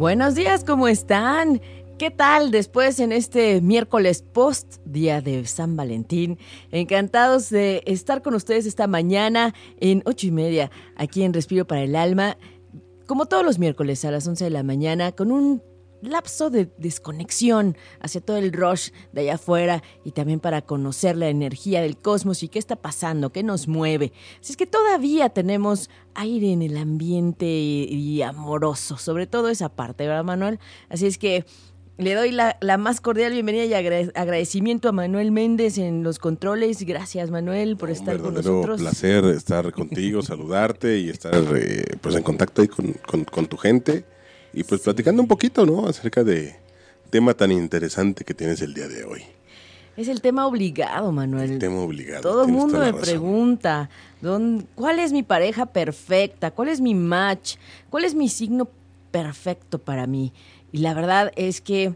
Buenos días, ¿cómo están? ¿Qué tal después en este miércoles post día de San Valentín? Encantados de estar con ustedes esta mañana en ocho y media aquí en Respiro para el Alma. Como todos los miércoles a las 11 de la mañana con un lapso de desconexión hacia todo el rush de allá afuera y también para conocer la energía del cosmos y qué está pasando, qué nos mueve. Así es que todavía tenemos aire en el ambiente y, amoroso, sobre todo esa parte, ¿verdad, Manuel? Así es que le doy la, más cordial bienvenida y agradecimiento a Manuel Méndez en los controles. Gracias, Manuel, por estar con nosotros. Un placer estar contigo, saludarte y estar eh, pues en contacto ahí con tu gente y pues platicando un poquito, ¿no? Acerca de tema tan interesante que tienes el día de hoy. Es el tema obligado, Manuel. El tema obligado. Todo el mundo me pregunta, ¿cuál es mi pareja perfecta? ¿Cuál es mi match? ¿Cuál es mi signo perfecto para mí? Y la verdad es que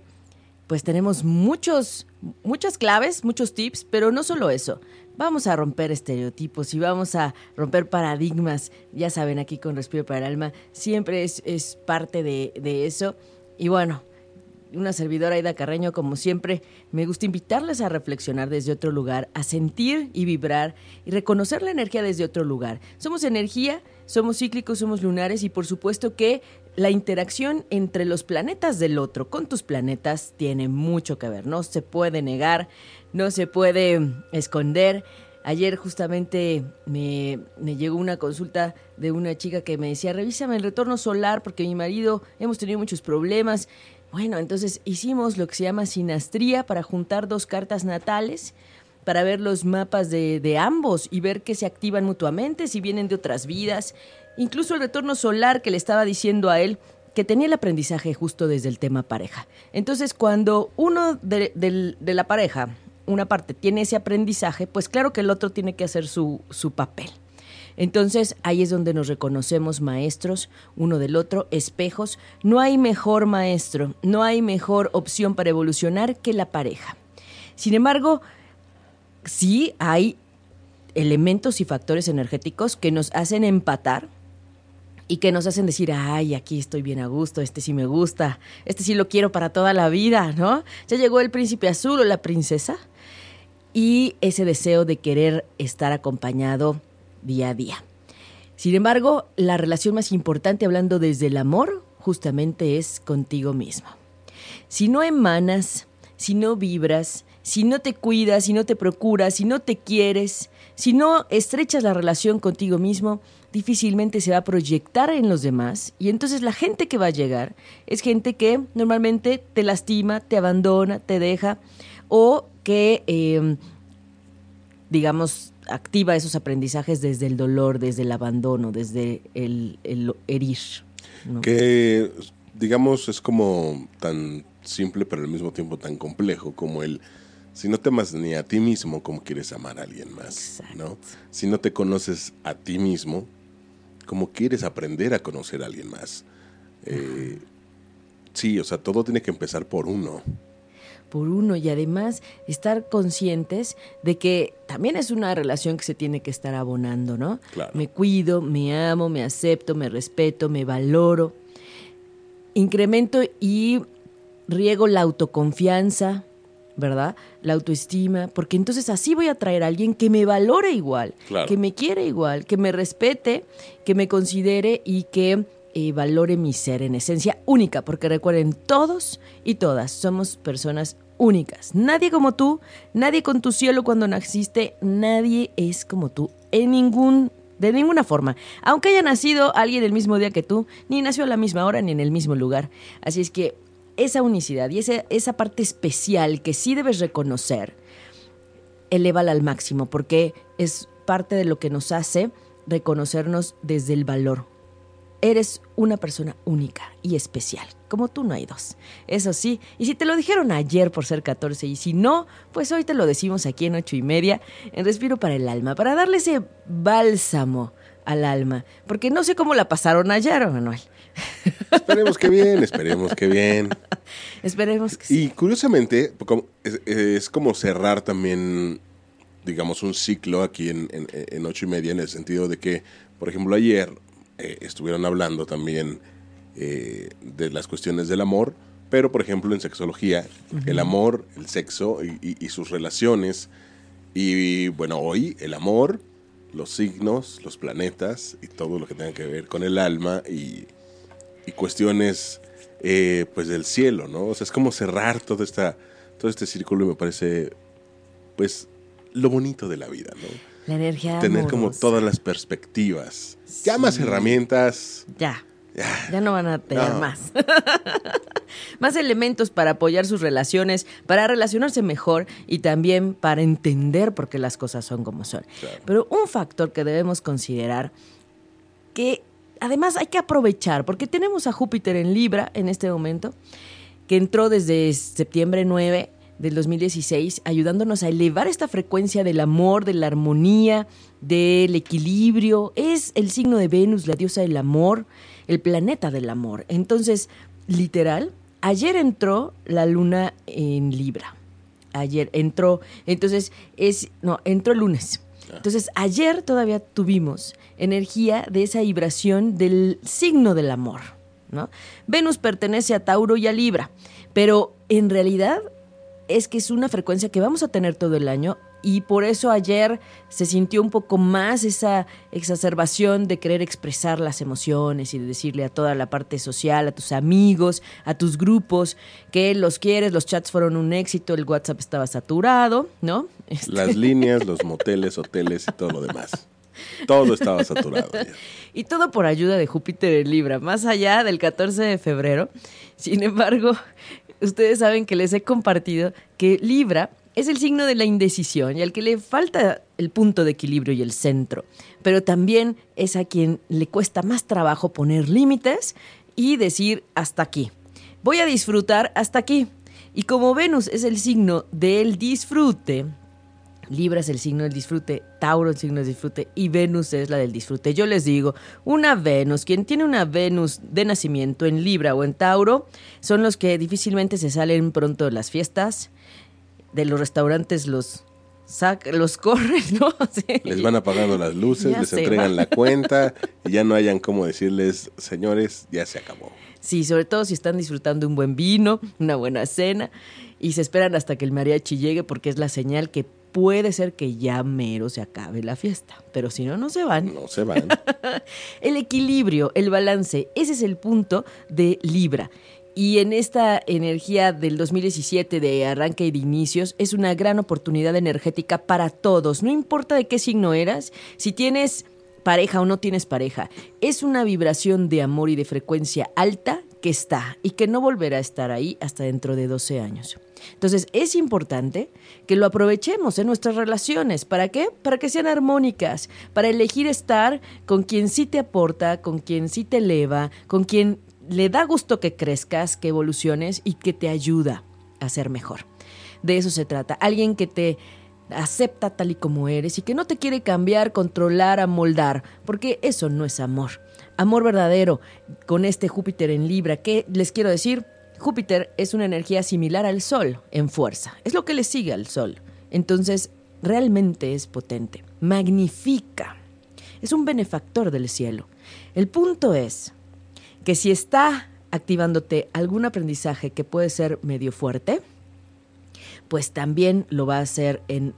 pues tenemos muchos, muchas claves, muchos tips, pero no solo eso. Vamos a romper estereotipos y vamos a romper paradigmas. Ya saben, aquí con Respiro para el Alma siempre es, es parte de, de eso. Y bueno, una servidora Aida Carreño, como siempre, me gusta invitarles a reflexionar desde otro lugar, a sentir y vibrar y reconocer la energía desde otro lugar. Somos energía, somos cíclicos, somos lunares y por supuesto que la interacción entre los planetas del otro con tus planetas tiene mucho que ver, no se puede negar, no se puede esconder. Ayer justamente me, llegó una consulta de una chica que me decía, revísame el retorno solar porque mi marido hemos tenido muchos problemas. Bueno, entonces hicimos lo que se llama sinastría para juntar dos cartas natales para ver los mapas de, de ambos y ver que se activan mutuamente, si vienen de otras vidas. Incluso el retorno solar que le estaba diciendo a él que tenía el aprendizaje justo desde el tema pareja. Entonces, cuando uno de, la pareja una parte tiene ese aprendizaje, pues claro que el otro tiene que hacer su, su papel. Entonces ahí es donde nos reconocemos maestros uno del otro, espejos. No hay mejor maestro, no hay mejor opción para evolucionar que la pareja. Sin embargo, sí hay elementos y factores energéticos que nos hacen empatar y que nos hacen decir, ay, aquí estoy bien a gusto, este sí me gusta, este sí lo quiero para toda la vida, ¿no? Ya llegó el príncipe azul o la princesa y ese deseo de querer estar acompañado día a día. Sin embargo, la relación más importante hablando desde el amor justamente es contigo mismo. Si no emanas, si no vibras, si no te cuidas, si no te procuras, si no te quieres, si no estrechas la relación contigo mismo, difícilmente se va a proyectar en los demás y entonces la gente que va a llegar es gente que normalmente te lastima, te abandona, te deja o que, em, digamos, activa esos aprendizajes desde el dolor, desde el abandono, desde el, herir. Que, digamos, es como tan simple, pero al mismo tiempo tan complejo como el si no te amas ni a ti mismo, ¿cómo quieres amar a alguien más? ¿no? Si no te conoces a ti mismo, ¿cómo quieres aprender a conocer a alguien más? Eh, sí, o sea, todo tiene que empezar por uno por uno y además estar conscientes de que también es una relación que se tiene que estar abonando, ¿no? Me cuido, me amo, me acepto, me respeto, me valoro. Incremento y riego la autoconfianza, ¿verdad? La autoestima, porque entonces así voy a traer a alguien que me valore igual, que me quiere igual, que me respete, que me considere y que eh, valore mi ser en esencia única, porque recuerden, todos y todas somos personas únicas. Nadie como tú, nadie con tu cielo cuando naciste, nadie es como tú en ningún de ninguna forma. Aunque haya nacido alguien el mismo día que tú, ni nació a la misma hora ni en el mismo lugar. Así es que esa unicidad y esa, esa parte especial que sí debes reconocer, elévala al máximo, porque es parte de lo que nos hace reconocernos desde el valor Eres una persona única y especial. Como tú no hay dos. Eso sí, y si te lo dijeron ayer por ser 14 y si no, pues hoy te lo decimos aquí en ocho y media, en Respiro para el Alma, para darle ese bálsamo al alma. Porque no sé cómo la pasaron ayer, Manuel. Esperemos que bien, esperemos que bien. esperemos que sí. Y curiosamente, es, como cerrar también, digamos, un ciclo aquí en, en ocho y media, en el sentido de que, por ejemplo, ayer eh, estuvieron hablando también eh, de las cuestiones del amor, pero por ejemplo en sexología, el amor, el sexo y, sus relaciones, y bueno, hoy el amor, los signos, los planetas y todo lo que tenga que ver con el alma y, cuestiones eh, pues del cielo, ¿no? O sea, es como cerrar todo, esta, todo este círculo y me parece pues lo bonito de la vida, ¿no? La energía. Tener como todas las perspectivas. Ya más herramientas. Ya. Ya, no van a tener más. más elementos para apoyar sus relaciones, para relacionarse mejor y también para entender por qué las cosas son como son. Pero un factor que debemos considerar que además hay que aprovechar, porque tenemos a Júpiter en Libra en este momento, que entró desde septiembre 9 del 2016, ayudándonos a elevar esta frecuencia del amor, de la armonía, del equilibrio. Es el signo de Venus, la diosa del amor, el planeta del amor. Entonces, literal, ayer entró la luna en Libra. Ayer entró, entonces es, no, entró el lunes. Ah. Entonces, ayer todavía tuvimos energía de esa vibración del signo del amor. ¿no? Venus pertenece a Tauro y a Libra, pero en realidad es que es una frecuencia que vamos a tener todo el año y por eso ayer se sintió un poco más esa exacerbación de querer expresar las emociones y de decirle a toda la parte social, a tus amigos, a tus grupos, que los quieres, los chats fueron un éxito, el WhatsApp estaba saturado, ¿no? Este las líneas, los moteles, hoteles y todo lo demás. Todo estaba saturado. Y todo por ayuda de Júpiter en Libra, más allá del 14 de febrero. Sin embargo, ustedes saben que les he compartido que Libra es el signo de la indecisión y al que le falta el punto de equilibrio y el centro, pero también es a quien le cuesta más trabajo poner límites y decir hasta aquí. Voy a disfrutar hasta aquí. Y como Venus es el signo del disfrute, Libra es el signo del disfrute, Tauro el signo del disfrute y Venus es la del disfrute. Yo les digo, una Venus, quien tiene una Venus de nacimiento en Libra o en Tauro, son los que difícilmente se salen pronto de las fiestas, de los restaurantes los los corren, ¿no? Les van apagando las luces, les entregan la cuenta y ya no hayan como decirles, señores, ya se acabó. Sí, sobre todo si están disfrutando un buen vino, una buena cena y se esperan hasta que el mariachi llegue porque es la señal que puede ser que ya mero se acabe la fiesta, pero si no, no se van. No se van. el equilibrio, el balance, ese es el punto de Libra. Y en esta energía del 2017 de arranque y de inicios es una gran oportunidad energética para todos. No importa de qué signo eras, si tienes pareja o no tienes pareja, es una vibración de amor y de frecuencia alta que está y que no volverá a estar ahí hasta dentro de 12 años. Entonces es importante que lo aprovechemos en nuestras relaciones. ¿Para qué? Para que sean armónicas, para elegir estar con quien sí te aporta, con quien sí te eleva, con quien le da gusto que crezcas, que evoluciones y que te ayuda a ser mejor. De eso se trata. Alguien que te acepta tal y como eres y que no te quiere cambiar, controlar, amoldar, porque eso no es amor. Amor verdadero con este Júpiter en Libra, ¿qué les quiero decir? Júpiter es una energía similar al Sol en fuerza. Es lo que le sigue al Sol. Entonces, realmente es potente. Magnifica. Es un benefactor del cielo. El punto es que si está activándote algún aprendizaje que puede ser medio fuerte, pues también lo va a hacer en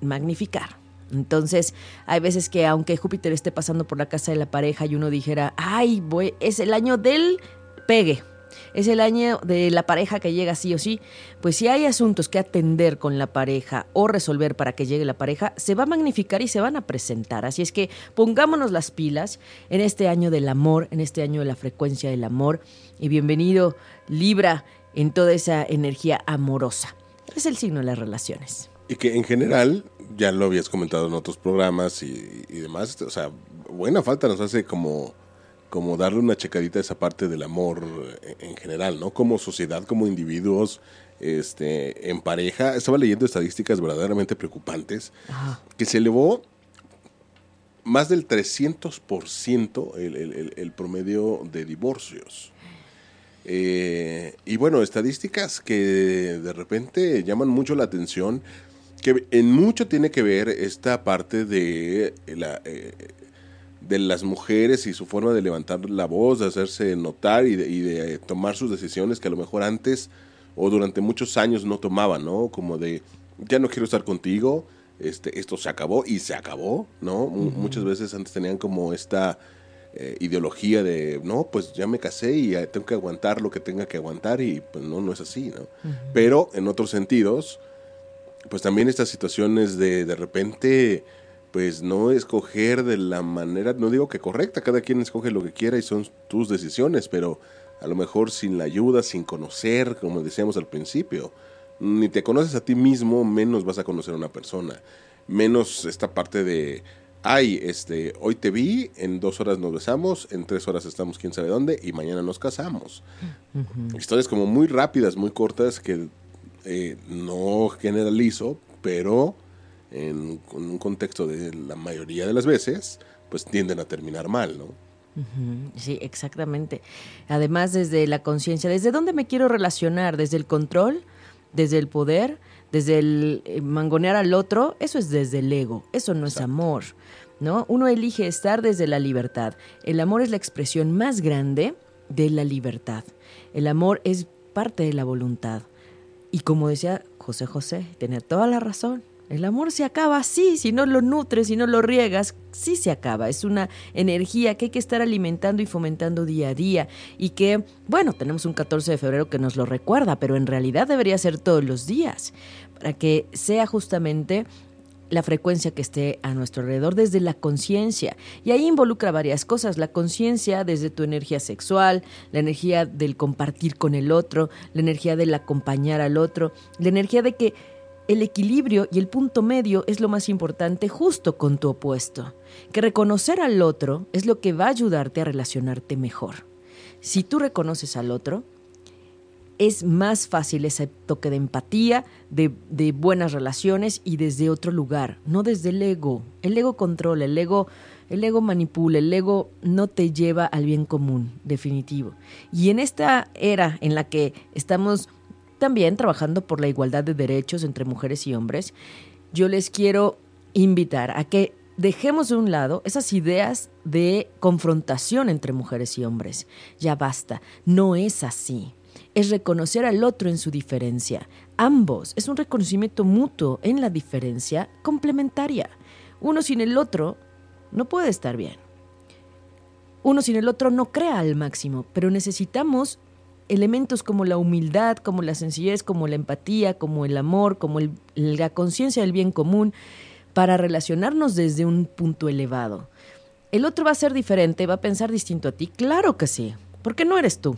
magnificar. Entonces, hay veces que aunque Júpiter esté pasando por la casa de la pareja y uno dijera, ay, voy, es el año del pegue, es el año de la pareja que llega sí o sí, pues si hay asuntos que atender con la pareja o resolver para que llegue la pareja, se va a magnificar y se van a presentar. Así es que pongámonos las pilas en este año del amor, en este año de la frecuencia del amor y bienvenido Libra en toda esa energía amorosa. Es el signo de las relaciones. Y que en general, ya lo habías comentado en otros programas y, y demás, o sea, buena falta nos hace como como darle una checadita a esa parte del amor eh, en general, ¿no? Como sociedad, como individuos, este, en pareja. Estaba leyendo estadísticas verdaderamente preocupantes, que se elevó más del 300% el, el, el, promedio de divorcios. Eh, y bueno, estadísticas que de repente llaman mucho la atención, que en mucho tiene que ver esta parte de la, eh, de las mujeres y su forma de levantar la voz, de hacerse notar y de, y de tomar sus decisiones que a lo mejor antes o durante muchos años no tomaban, ¿no? Como de, ya no quiero estar contigo, este, esto se acabó y se acabó, ¿no? Muchas veces antes tenían como esta eh, ideología de, no, pues ya me casé y tengo que aguantar lo que tenga que aguantar y pues no, no es así, ¿no? Pero en otros sentidos, pues también estas situaciones de de repente pues no escoger de la manera, no digo que correcta, cada quien escoge lo que quiera y son tus decisiones, pero a lo mejor sin la ayuda, sin conocer, como decíamos al principio, ni te conoces a ti mismo, menos vas a conocer a una persona, menos esta parte de, ay, este, hoy te vi, en dos horas nos besamos, en tres horas estamos quién sabe dónde y mañana nos casamos. Historias como muy rápidas, muy cortas que eh, no generalizo, pero en, un contexto de la mayoría de las veces, pues tienden a terminar mal, ¿no? Sí, exactamente. Además, desde la conciencia, ¿desde dónde me quiero relacionar? ¿Desde el control? ¿Desde el poder? ¿Desde el eh, mangonear al otro? Eso es desde el ego, eso no es amor, ¿no? Uno elige estar desde la libertad. El amor es la expresión más grande de la libertad. El amor es parte de la voluntad. Y como decía José José, tener toda la razón. El amor se acaba así, si no lo nutres, si no lo riegas, sí se acaba. Es una energía que hay que estar alimentando y fomentando día a día. Y que, bueno, tenemos un 14 de febrero que nos lo recuerda, pero en realidad debería ser todos los días, para que sea justamente la frecuencia que esté a nuestro alrededor desde la conciencia. Y ahí involucra varias cosas. La conciencia desde tu energía sexual, la energía del compartir con el otro, la energía del acompañar al otro, la energía de que el equilibrio y el punto medio es lo más importante justo con tu opuesto, que reconocer al otro es lo que va a ayudarte a relacionarte mejor. Si tú reconoces al otro, es más fácil ese toque de empatía, de, buenas relaciones y desde otro lugar, no desde el ego. El ego controla, el ego, el ego manipula, el ego no te lleva al bien común, definitivo. Y en esta era en la que estamos también trabajando por la igualdad de derechos entre mujeres y hombres, yo les quiero invitar a que dejemos de un lado esas ideas de confrontación entre mujeres y hombres. Ya basta, no es así. Es reconocer al otro en su diferencia. Ambos, es un reconocimiento mutuo en la diferencia complementaria. Uno sin el otro no puede estar bien. Uno sin el otro no crea al máximo, pero necesitamos elementos como la humildad, como la sencillez, como la empatía, como el amor, como la conciencia del bien común, para relacionarnos desde un punto elevado. ¿El otro va a ser diferente? ¿Va a pensar distinto a ti? Claro que sí, porque no eres tú.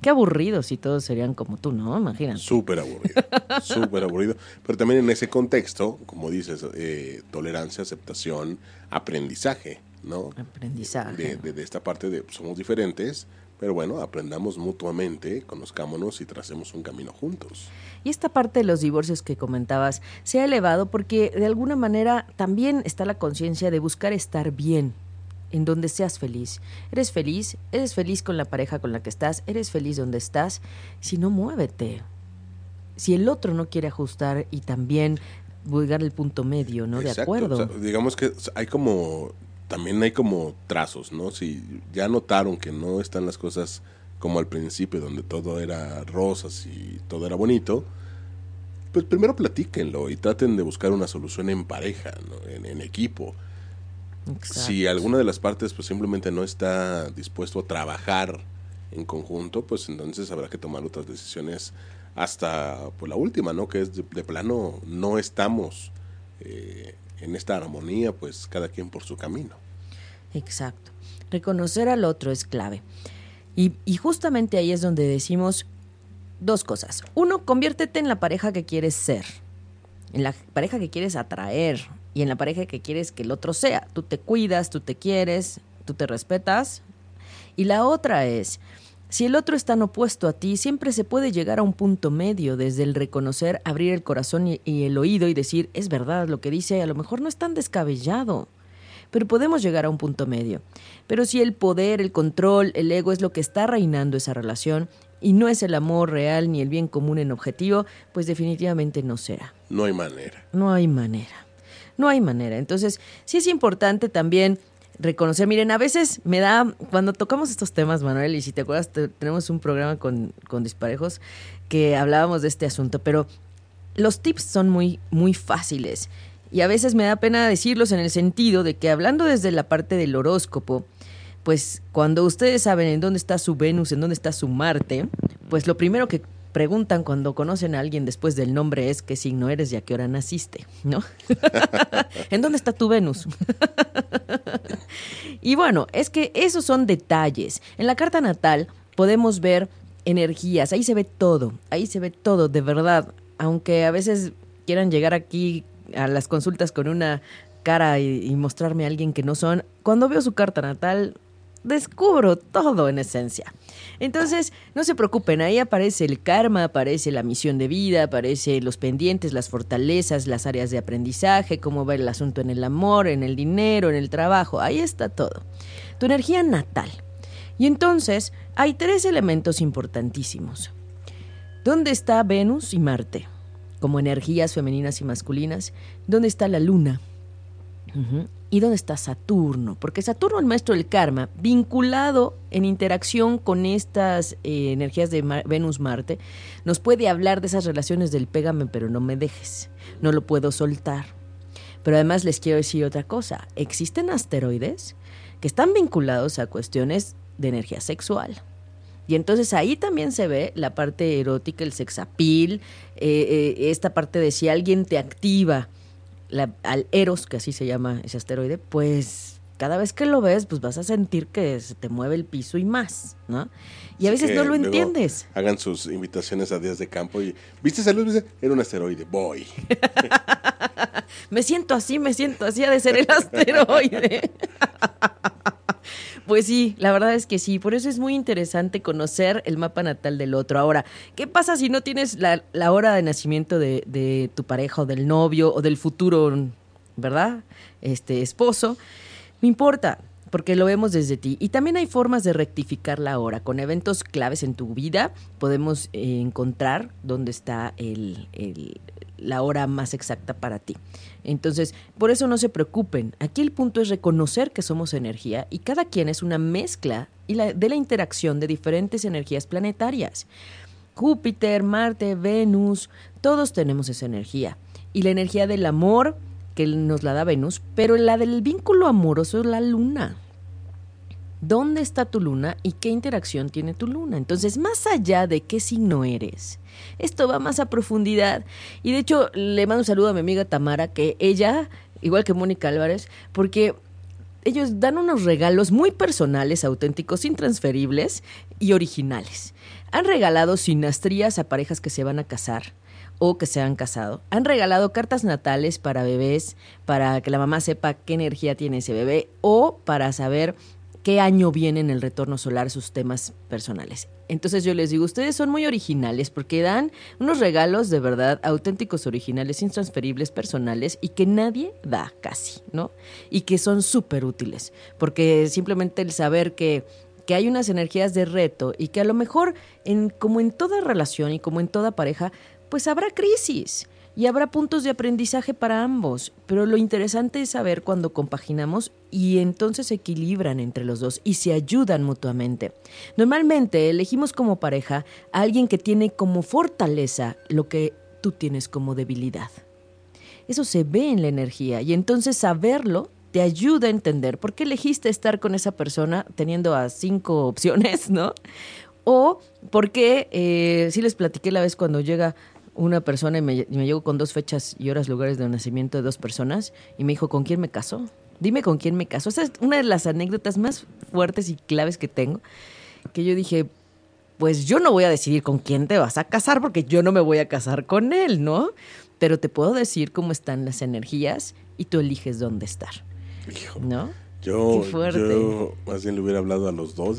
Qué aburrido si todos serían como tú, ¿no? Imagínate. Súper aburrido, súper aburrido. Pero también en ese contexto, como dices, eh, tolerancia, aceptación, aprendizaje, ¿no? Aprendizaje. De, de, esta parte de somos diferentes, pero bueno, aprendamos mutuamente, conozcámonos y tracemos un camino juntos. Y esta parte de los divorcios que comentabas se ha elevado porque de alguna manera también está la conciencia de buscar estar bien, en donde seas feliz. ¿Eres feliz? ¿Eres feliz con la pareja con la que estás? ¿Eres feliz donde estás? Si no, muévete. Si el otro no quiere ajustar y también buscar el punto medio, ¿no? de acuerdo. digamos que hay como también hay como trazos, ¿no? Si ya notaron que no están las cosas como al principio, donde todo era rosas y todo era bonito, pues primero platíquenlo y traten de buscar una solución en pareja, ¿no? en, equipo. Si alguna de las partes pues simplemente no está dispuesto a trabajar en conjunto, pues entonces habrá que tomar otras decisiones hasta pues, la última, ¿no? Que es de, plano no estamos eh, en esta armonía, pues cada quien por su camino. Exacto. Reconocer al otro es clave. Y, y, justamente ahí es donde decimos dos cosas. Uno, conviértete en la pareja que quieres ser, en la pareja que quieres atraer y en la pareja que quieres que el otro sea. Tú te cuidas, tú te quieres, tú te respetas. Y la otra es, si el otro es tan opuesto a ti, siempre se puede llegar a un punto medio desde el reconocer, abrir el corazón y, el oído y decir, es verdad lo que dice, a lo mejor no es tan descabellado, pero podemos llegar a un punto medio. Pero si el poder, el control, el ego es lo que está reinando esa relación y no es el amor real ni el bien común en objetivo, pues definitivamente no será. No hay manera. No hay manera. No hay manera. Entonces, sí es importante también reconocer. Miren, a veces me da, cuando tocamos estos temas, Manuel, y si te acuerdas, tenemos un programa con, con disparejos que hablábamos de este asunto, pero los tips son muy, muy fáciles. Y a veces me da pena decirlos en el sentido de que hablando desde la parte del horóscopo, pues cuando ustedes saben en dónde está su Venus, en dónde está su Marte, pues lo primero que preguntan cuando conocen a alguien después del nombre es qué signo eres y a qué hora naciste, ¿no? ¿En dónde está tu Venus? y bueno, es que esos son detalles. En la carta natal podemos ver energías, ahí se ve todo, ahí se ve todo, de verdad. Aunque a veces quieran llegar aquí a las consultas con una cara y, mostrarme a alguien que no son, cuando veo su carta natal, descubro todo en esencia. Entonces, no se preocupen, ahí aparece el karma, aparece la misión de vida, aparece los pendientes, las fortalezas, las áreas de aprendizaje, cómo va el asunto en el amor, en el dinero, en el trabajo, ahí está todo. Tu energía natal. Y entonces, hay tres elementos importantísimos. ¿Dónde está Venus y Marte? Como energías femeninas y masculinas. ¿Dónde está la luna? ¿Y dónde está Saturno? Porque Saturno, el maestro del karma, vinculado en interacción con estas eh, energías de Venus-Marte, nos puede hablar de esas relaciones del pégame pero no me dejes, no lo puedo soltar. Pero además les quiero decir otra cosa, existen asteroides que están vinculados a cuestiones de energía sexual. Y entonces ahí también se ve la parte erótica, el sexapil, eh, eh, esta parte de si alguien te activa al Eros, que así se llama ese asteroide, pues cada vez que lo ves, pues vas a sentir que se te mueve el piso y más, ¿no? Y a veces no lo entiendes. Hagan sus invitaciones a días de campo y, ¿viste esa luz? Era un asteroide, voy. me siento así, me siento así, ha de ser el asteroide. Pues sí, la verdad es que sí. Por eso es muy interesante conocer el mapa natal del otro. Ahora, ¿qué pasa si no tienes la, hora de nacimiento de, de, tu pareja o del novio o del futuro, ¿verdad? Este esposo. No importa, porque lo vemos desde ti. Y también hay formas de rectificar la hora. Con eventos claves en tu vida podemos eh, encontrar dónde está el, la hora más exacta para ti. Entonces, por eso no se preocupen. Aquí el punto es reconocer que somos energía y cada quien es una mezcla y de la interacción de diferentes energías planetarias. Júpiter, Marte, Venus, todos tenemos esa energía. Y la energía del amor, que nos la da Venus, pero la del vínculo amoroso es la luna dónde está tu luna y qué interacción tiene tu luna. Entonces, más allá de qué signo eres, esto va más a profundidad. Y de hecho, le mando un saludo a mi amiga Tamara, que ella, igual que Mónica Álvarez, porque ellos dan unos regalos muy personales, auténticos, intransferibles y originales. Han regalado sinastrías a parejas que se van a casar o que se han casado. Han regalado cartas natales para bebés, para que la mamá sepa qué energía tiene ese bebé o para saber qué año viene en el retorno solar sus temas personales. Entonces yo les digo, ustedes son muy originales porque dan unos regalos de verdad auténticos, originales, intransferibles, personales y que nadie da casi, ¿no? Y que son súper útiles, porque simplemente el saber que que hay unas energías de reto y que a lo mejor en como en toda relación y como en toda pareja, pues habrá crisis y habrá puntos de aprendizaje para ambos, pero lo interesante es saber cuando compaginamos y entonces se equilibran entre los dos y se ayudan mutuamente. Normalmente elegimos como pareja a alguien que tiene como fortaleza lo que tú tienes como debilidad. Eso se ve en la energía y entonces saberlo te ayuda a entender por qué elegiste estar con esa persona teniendo a cinco opciones, ¿no? O por qué, eh, sí les platiqué la vez cuando llega una persona y me, llegó con dos fechas y horas, lugares de nacimiento de dos personas y me dijo, ¿con quién me casó? Dime con quién me casó. Esa es una de las anécdotas más fuertes y claves que tengo, que yo dije, pues yo no voy a decidir con quién te vas a casar porque yo no me voy a casar con él, ¿no? Pero te puedo decir cómo están las energías y tú eliges dónde estar. ¿No? Yo, yo más bien le hubiera hablado a los dos.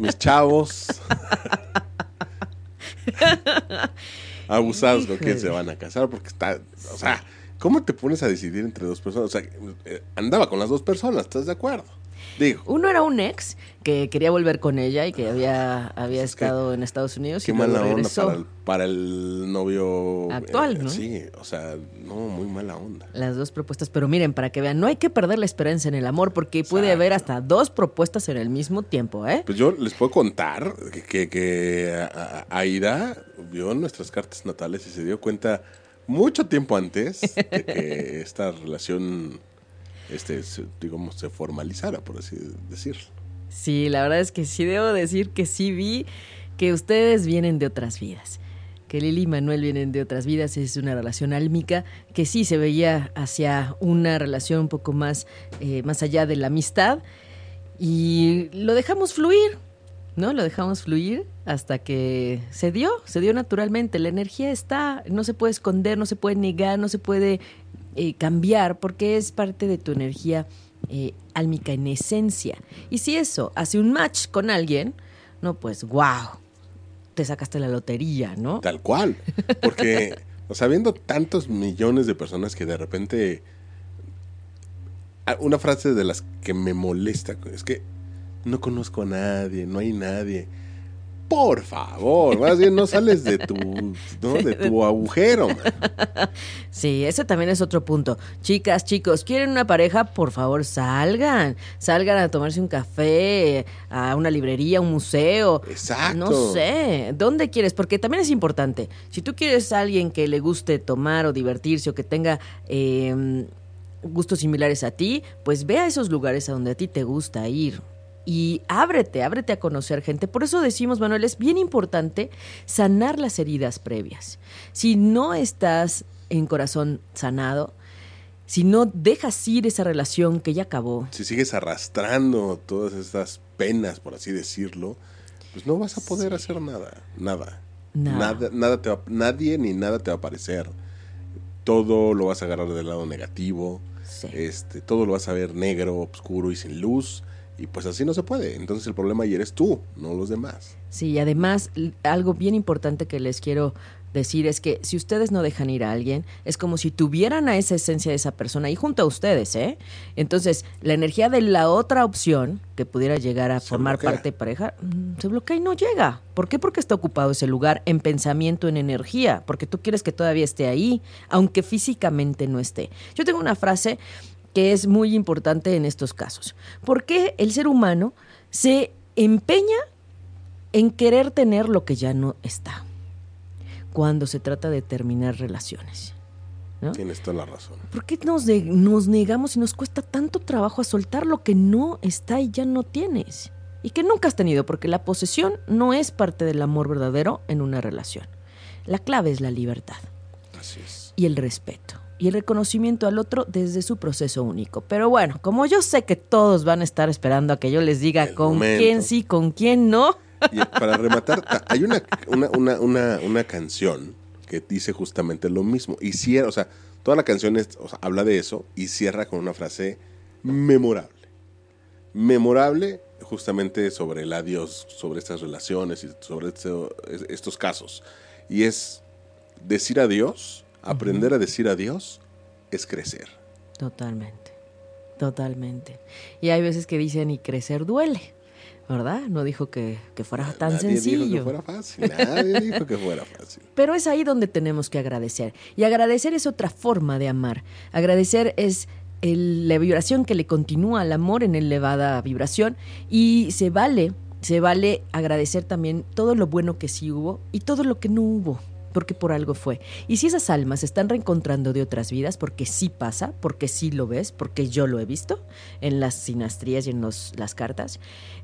mis chavos. Abusados con quién se van a casar porque está, o sea, ¿Cómo te pones a decidir entre dos personas? O sea, eh, andaba con las dos personas, ¿estás de acuerdo? Digo. Uno era un ex que quería volver con ella y que había, había estado en Estados Unidos. Qué y mala onda para el, para el novio. Actual, eh, ¿no? Sí, o sea, no, muy mala onda. Las dos propuestas, pero miren, para que vean, no hay que perder la esperanza en el amor porque puede Exacto. haber hasta dos propuestas en el mismo tiempo, ¿eh? Pues yo les puedo contar que, que, que Aida vio nuestras cartas natales y se dio cuenta mucho tiempo antes de que esta relación, este, digamos, se formalizara, por así decirlo. Sí, la verdad es que sí debo decir que sí vi que ustedes vienen de otras vidas. Que Lili y Manuel vienen de otras vidas, es una relación álmica que sí se veía hacia una relación un poco más, eh, más allá de la amistad y lo dejamos fluir, ¿no? Lo dejamos fluir hasta que se dio, se dio naturalmente. La energía está, no se puede esconder, no se puede negar, no se puede eh, cambiar porque es parte de tu energía eh, álmica en esencia. Y si eso hace un match con alguien, no, pues wow, te sacaste la lotería, ¿no? Tal cual. Porque, o sea, tantos millones de personas que de repente. Ah, Una frase de las que me molesta es que no conozco a nadie, no hay nadie. Por favor, más bien no sales de tu, ¿no? de tu agujero. man. Sí, ese también es otro punto. Chicas, chicos, ¿quieren una pareja? Por favor, salgan. Salgan a tomarse un café, a una librería, un museo. Exacto. No sé, ¿dónde quieres? Porque también es importante. Si tú quieres a alguien que le guste tomar o divertirse o que tenga eh, gustos similares a ti, pues ve a esos lugares a donde a ti te gusta ir. Y ábrete, ábrete a conocer gente. Por eso decimos, Manuel, es bien importante sanar las heridas previas. Si no estás en corazón sanado, si no dejas ir esa relación que ya acabó, Si sigues arrastrando todas estas penas, por así decirlo, pues no vas a poder hacer nada. Nada. Nada. Nada, nada te va- nadie ni nada te va a parecer. Todo lo vas a agarrar del lado negativo. Sí. Este, todo lo vas a ver negro, oscuro y sin luz. Y pues así no se puede. Entonces el problema ahí eres tú, no los demás. Sí, y además algo bien importante que les quiero decir es que si ustedes no dejan ir a alguien, es como si tuvieran a esa esencia de esa persona ahí junto a ustedes, ¿eh? Entonces, la energía de la otra opción que pudiera llegar a Se formar bloquea. parte de pareja, mm, se bloquea y no llega. ¿Por qué? Porque está ocupado ese lugar en pensamiento, en energía, porque tú quieres que todavía esté ahí, aunque físicamente no esté. Yo tengo una frase que es muy importante en estos casos. ¿Por qué el ser humano se empeña en querer tener lo que ya no está cuando se trata de terminar relaciones? ¿no? Tienes toda la razón. ¿Por qué nos, de- nos negamos y nos cuesta tanto trabajo a soltar lo que no está y ya no tienes? Y que nunca has tenido, porque la posesión no es parte del amor verdadero en una relación. La clave es la libertad Así es. y el respeto y el reconocimiento al otro desde su proceso único. Pero bueno, como yo sé que todos van a estar esperando a que yo les diga El con momento. quién sí, con quién no, Y para rematar, ta- hay una, una, una, una, una canción que dice justamente lo mismo. Y cierra, o sea, toda la canción es- o sea, habla de eso y cierra con una frase memorable. Memorable justamente sobre el adiós, sobre estas relaciones y sobre esto- es- estos casos. Y es decir adiós, aprender a decir adiós, es crecer. Totalmente, totalmente. Y hay veces que dicen y crecer duele, ¿verdad? No dijo que, que fuera tan Nadie sencillo. dijo que fuera fácil. Nadie dijo que fuera fácil. Pero es ahí donde tenemos que agradecer. Y agradecer es otra forma de amar. Agradecer es el- la vibración que le continúa al amor en elevada vibración. Y se vale, se vale agradecer también todo lo bueno que sí hubo y todo lo que no hubo. Porque por algo fue. Y si esas almas se están reencontrando de otras vidas, porque sí pasa, porque sí lo ves, porque yo lo he visto en las sinastrías y en los- las cartas,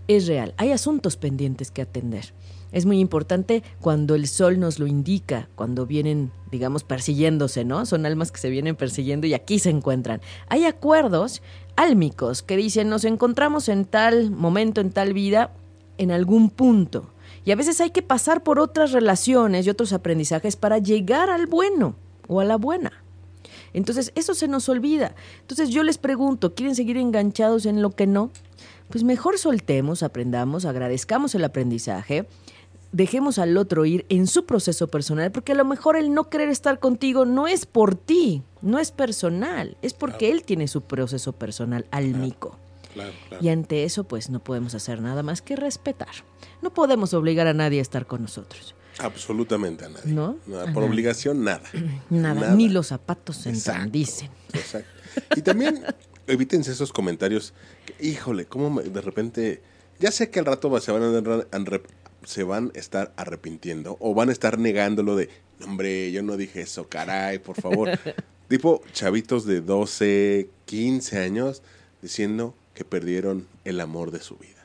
es real. Hay asuntos pendientes que atender. Es muy importante cuando el sol nos lo indica, cuando vienen, digamos, persiguiéndose, ¿no? Son almas que se vienen persiguiendo y aquí se encuentran. Hay acuerdos álmicos que dicen, nos encontramos en tal momento, en tal vida, en algún punto. Y a veces hay que pasar por otras relaciones y otros aprendizajes para llegar al bueno o a la buena. Entonces, eso se nos olvida. Entonces, yo les pregunto, ¿quieren seguir enganchados en lo que no? Pues mejor soltemos, aprendamos, agradezcamos el aprendizaje, dejemos al otro ir en su proceso personal, porque a lo mejor el no querer estar contigo no es por ti, no es personal, es porque él tiene su proceso personal Y ante eso, pues no podemos hacer nada más que respetar. No podemos obligar a nadie a estar con nosotros. Absolutamente a nadie. ¿No? por obligación, nada. nada. Ni los zapatos se dicen. Exacto. Y también evítense esos comentarios. híjole, cómo de repente. Ya sé que al rato se van a, se van a estar arrepintiendo o van a estar negándolo de, hombre, yo no dije eso, caray, por favor. tipo chavitos de 12, 15 años diciendo que perdieron el amor de su vida.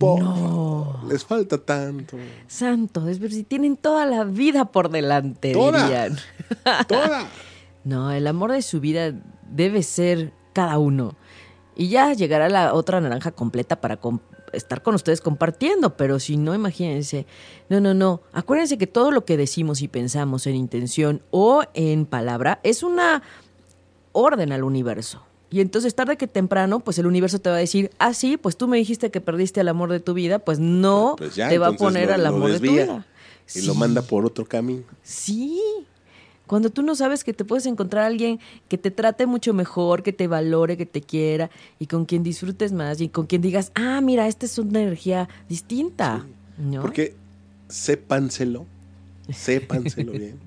no. les falta tanto. Santo, es ver si tienen toda la vida por delante, ¿Toda? dirían. Toda. no, el amor de su vida debe ser cada uno. Y ya llegará la otra naranja completa para estar con ustedes compartiendo, pero si no, imagínense. No, no, no. Acuérdense que todo lo que decimos y pensamos en intención o en palabra es una orden al universo. Y entonces tarde que temprano, pues el universo te va a decir, ah, sí, pues tú me dijiste que perdiste el amor de tu vida, pues no pues te va a poner al amor de tu vida. Y lo manda por otro camino. Sí. Cuando tú no sabes que te puedes encontrar a alguien que te trate mucho mejor, que te valore, que te quiera y con quien disfrutes más y con quien digas, ah, mira, esta es una energía distinta. Porque sépanselo, sépanselo bien.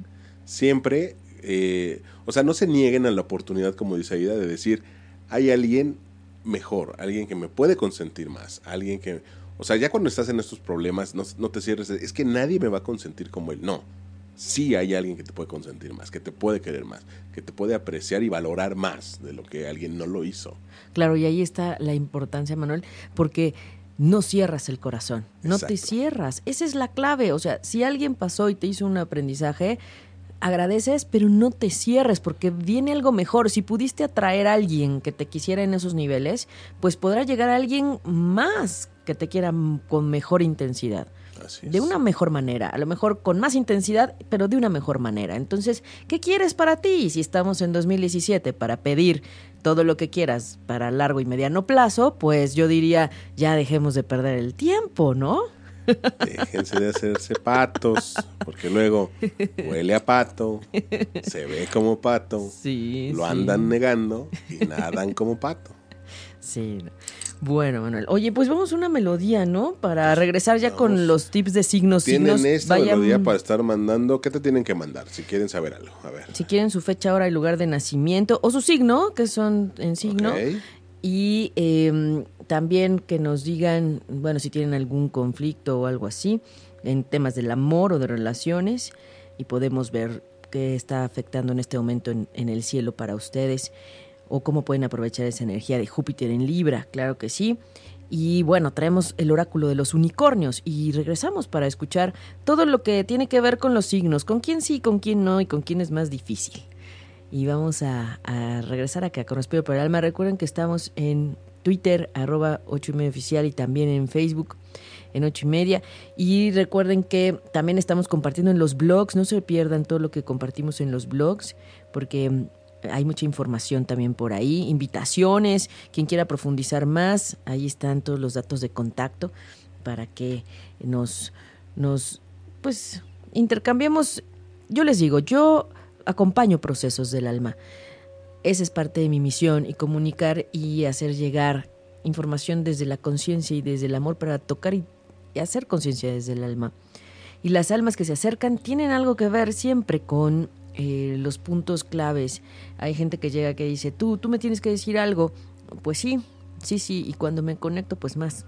Siempre eh, o sea, no se nieguen a la oportunidad, como dice Aida, de decir, hay alguien mejor, alguien que me puede consentir más, alguien que... O sea, ya cuando estás en estos problemas, no, te cierres, es que nadie me va a consentir como él. No, sí hay alguien que te puede consentir más, que te puede querer más, que te puede apreciar y valorar más de lo que alguien no lo hizo. Claro, y ahí está la importancia, Manuel, porque no cierras el corazón, no te cierras. Esa es la clave. O sea, si alguien pasó y te hizo un aprendizaje, agradeces, pero no te cierres porque viene algo mejor. Si pudiste atraer a alguien que te quisiera en esos niveles, pues podrá llegar a alguien más que te quiera con mejor intensidad. De una mejor manera, a lo mejor con más intensidad, pero de una mejor manera. Entonces, ¿qué quieres para ti? Si estamos en 2017 para pedir todo lo que quieras para largo y mediano plazo, pues yo diría, ya dejemos de perder el tiempo, ¿no? Déjense de hacerse patos, porque luego huele a pato, se ve como pato, lo andan negando y nadan como pato. Sí. Bueno, Manuel. Oye, pues vamos a una melodía, ¿no? Para regresar ya con los tips de signos. Tienen esta melodía para estar mandando. ¿Qué te tienen que mandar? Si quieren saber algo. A ver. Si quieren su fecha, hora y lugar de nacimiento. O su signo, que son en signo. Y eh, también que nos digan, bueno, si tienen algún conflicto o algo así en temas del amor o de relaciones y podemos ver qué está afectando en este momento en, en el cielo para ustedes o cómo pueden aprovechar esa energía de Júpiter en Libra, claro que sí. Y bueno, traemos el oráculo de los unicornios y regresamos para escuchar todo lo que tiene que ver con los signos, con quién sí, con quién no y con quién es más difícil. Y vamos a, a regresar acá con Respiro por el Alma. Recuerden que estamos en Twitter, arroba 8 y media oficial y también en Facebook en ocho y media. Y recuerden que también estamos compartiendo en los blogs, no se pierdan todo lo que compartimos en los blogs, porque mm, hay mucha información también por ahí, invitaciones, quien quiera profundizar más, ahí están todos los datos de contacto para que nos, nos, pues, intercambiemos. Yo les digo, yo acompaño procesos del alma. Esa es parte de mi misión y comunicar y hacer llegar información desde la conciencia y desde el amor para tocar y, hacer conciencia desde el alma. Y las almas que se acercan tienen algo que ver siempre con eh, los puntos claves. Hay gente que llega que dice, tú, tú me tienes que decir algo. Pues sí, Sí, sí, y cuando me conecto, pues más.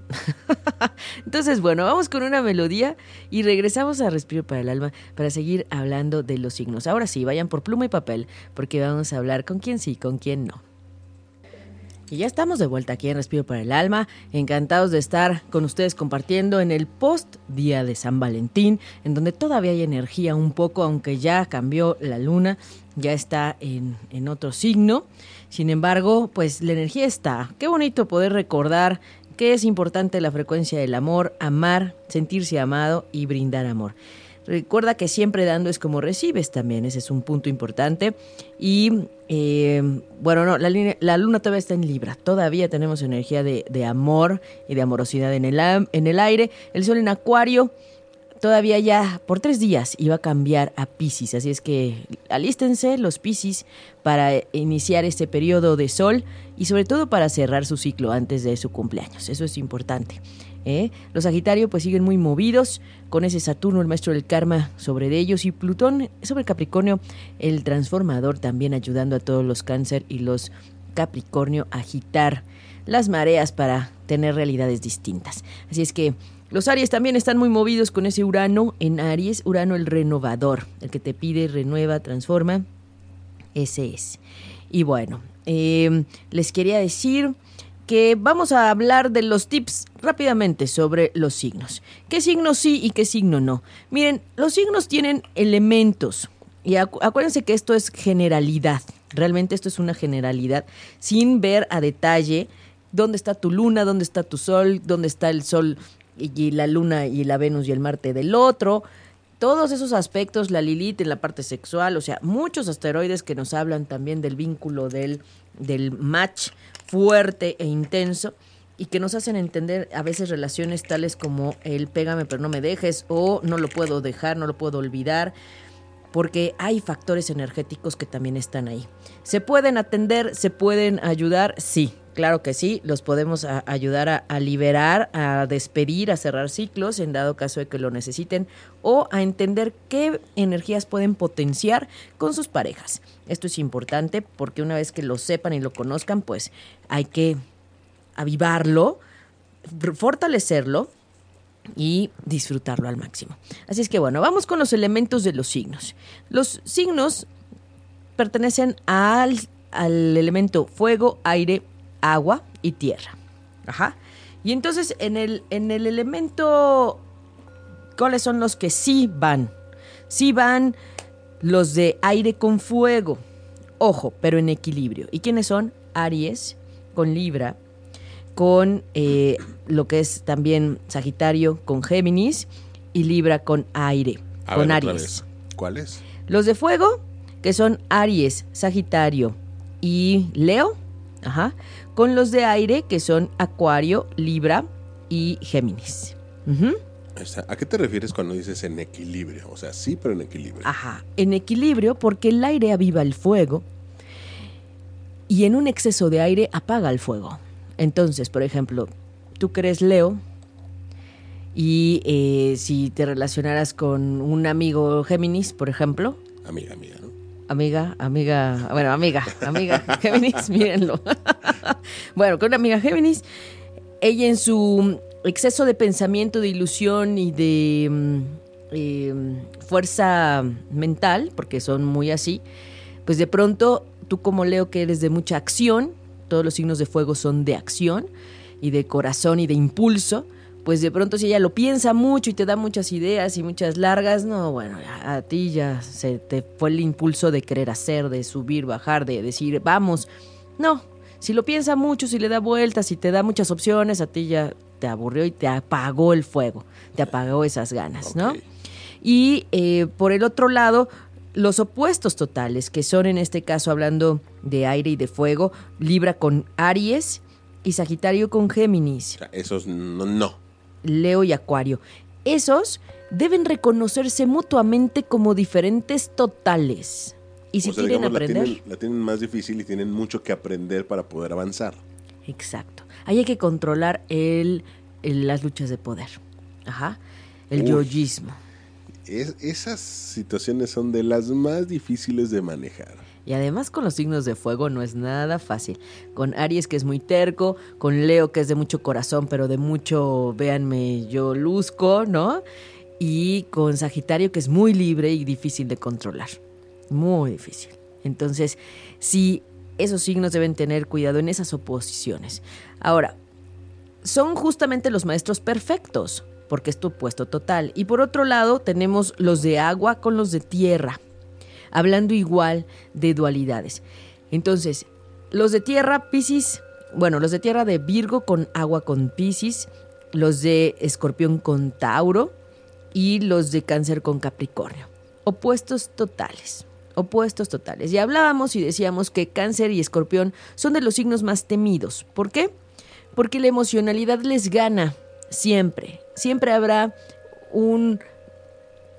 Entonces, bueno, vamos con una melodía y regresamos a Respiro para el Alma para seguir hablando de los signos. Ahora sí, vayan por pluma y papel, porque vamos a hablar con quién sí, con quién no. Y ya estamos de vuelta aquí en Respiro para el Alma, encantados de estar con ustedes compartiendo en el post día de San Valentín, en donde todavía hay energía un poco, aunque ya cambió la luna, ya está en, en otro signo. Sin embargo, pues la energía está. Qué bonito poder recordar que es importante la frecuencia del amor, amar, sentirse amado y brindar amor. Recuerda que siempre dando es como recibes también, ese es un punto importante. Y eh, bueno, no, la, la, luna todavía está en Libra, todavía tenemos energía de, amor y de amorosidad en el, en el aire. El sol en Acuario todavía ya por tres días iba a cambiar a Pisces. Así es que alístense los Pisces para iniciar este periodo de sol y sobre todo para cerrar su ciclo antes de su cumpleaños. Eso es importante. ¿eh? Los Sagitario pues siguen muy movidos con ese Saturno, el maestro del karma, sobre ellos y Plutón sobre Capricornio, el transformador también ayudando a todos los cáncer y los Capricornio a agitar las mareas para tener realidades distintas. Así es que los Aries también están muy movidos con ese Urano en Aries, Urano el renovador, el que te pide, renueva, transforma. Ese es. Y bueno, em, les quería decir que vamos a hablar de los tips rápidamente sobre los signos. ¿Qué signo sí y qué signo no? Miren, los signos tienen elementos. Y acuérdense que esto es generalidad. Realmente esto es una generalidad sin ver a detalle dónde está tu luna, dónde está tu sol, dónde está el sol y la Luna y la Venus y el Marte del otro. Todos esos aspectos, la Lilith en la parte sexual, o sea, muchos asteroides que nos hablan también del vínculo del, del match fuerte e intenso y que nos hacen entender a veces relaciones tales como el pégame pero no me dejes o no lo puedo dejar, no lo puedo olvidar, porque hay factores energéticos que también están ahí. ¿Se pueden atender? ¿Se pueden ayudar? Sí, Claro que sí, los podemos ayudar a, liberar, a despedir, a cerrar ciclos en dado caso de que lo necesiten o a entender qué energías pueden potenciar con sus parejas. Esto es importante porque una vez que lo sepan y lo conozcan, pues hay que avivarlo, fortalecerlo y disfrutarlo al máximo. Así es que bueno, vamos con los elementos de los signos. Los signos pertenecen al, al elemento fuego, aire, agua y tierra. Ajá. Y entonces en el, en el elemento, ¿cuáles son los que sí van? Sí van los de aire con fuego. Ojo, pero en equilibrio. ¿Y quiénes son? Aries con Libra, con eh, lo que es también Sagitario con Géminis y Libra con aire, con Aries. ¿Cuáles? Los de fuego, que son Aries, Sagitario y Leo, ajá, con los de aire que son Acuario, Libra y Géminis. ¿A qué te refieres cuando dices en equilibrio? O sea, sí, pero en equilibrio. Ajá, en equilibrio porque el aire aviva el fuego y en un exceso de aire apaga el fuego. Entonces, por ejemplo, tú crees Leo y eh, si te relacionaras con un amigo Géminis, por ejemplo. Amiga, amiga amiga, amiga, bueno, amiga, amiga Géminis, mírenlo. bueno, con una amiga Géminis, ella en su exceso de pensamiento, de ilusión y de mm, em, fuerza mental, porque son muy así, pues de pronto tú como Leo que eres de mucha acción, todos los signos de fuego son de acción y de corazón y de impulso, pues de pronto si ella lo piensa mucho y te da muchas ideas y muchas largas, no, bueno, a ti ya se te fue el impulso de querer hacer, de subir, bajar, de decir, vamos. No, si lo piensa mucho, si le da vueltas, y te da muchas opciones, a ti ya te aburrió y te apagó el fuego, te apagó esas ganas, ¿no? Y eh, por el otro lado, los opuestos totales, que son en este caso hablando de aire y de fuego, Libra con Aries y Sagitario con Géminis. O sea, esos no, no. Leo y Acuario. Esos deben reconocerse mutuamente como diferentes totales. Y si quieren aprender... La tienen, más difícil y tienen mucho que aprender para poder avanzar. Exacto. Ahí hay que controlar el, las luchas de poder. Ajá. El yoyismo. esas situaciones son de las más difíciles de manejar. Y además con los signos de fuego no es nada fácil. Con Aries que es muy terco, con Leo que es de mucho corazón, pero de mucho, véanme, yo luzco, ¿no? Y con Sagitario que es muy libre y difícil de controlar. Muy difícil. Entonces, sí, esos signos deben tener cuidado en esas oposiciones. Ahora, son justamente los maestros perfectos, porque es tu puesto total. Y por otro lado, tenemos los de agua con los de tierra hablando igual de dualidades. Entonces, los de tierra, Pisces, bueno, los de tierra de Virgo con agua con Pisces, los de escorpión con Tauro y los de cáncer con Capricornio. Opuestos totales. Opuestos totales. Y hablábamos y decíamos que cáncer y escorpión son de los signos más temidos. ¿Por qué? Porque la emocionalidad les gana siempre. Siempre habrá un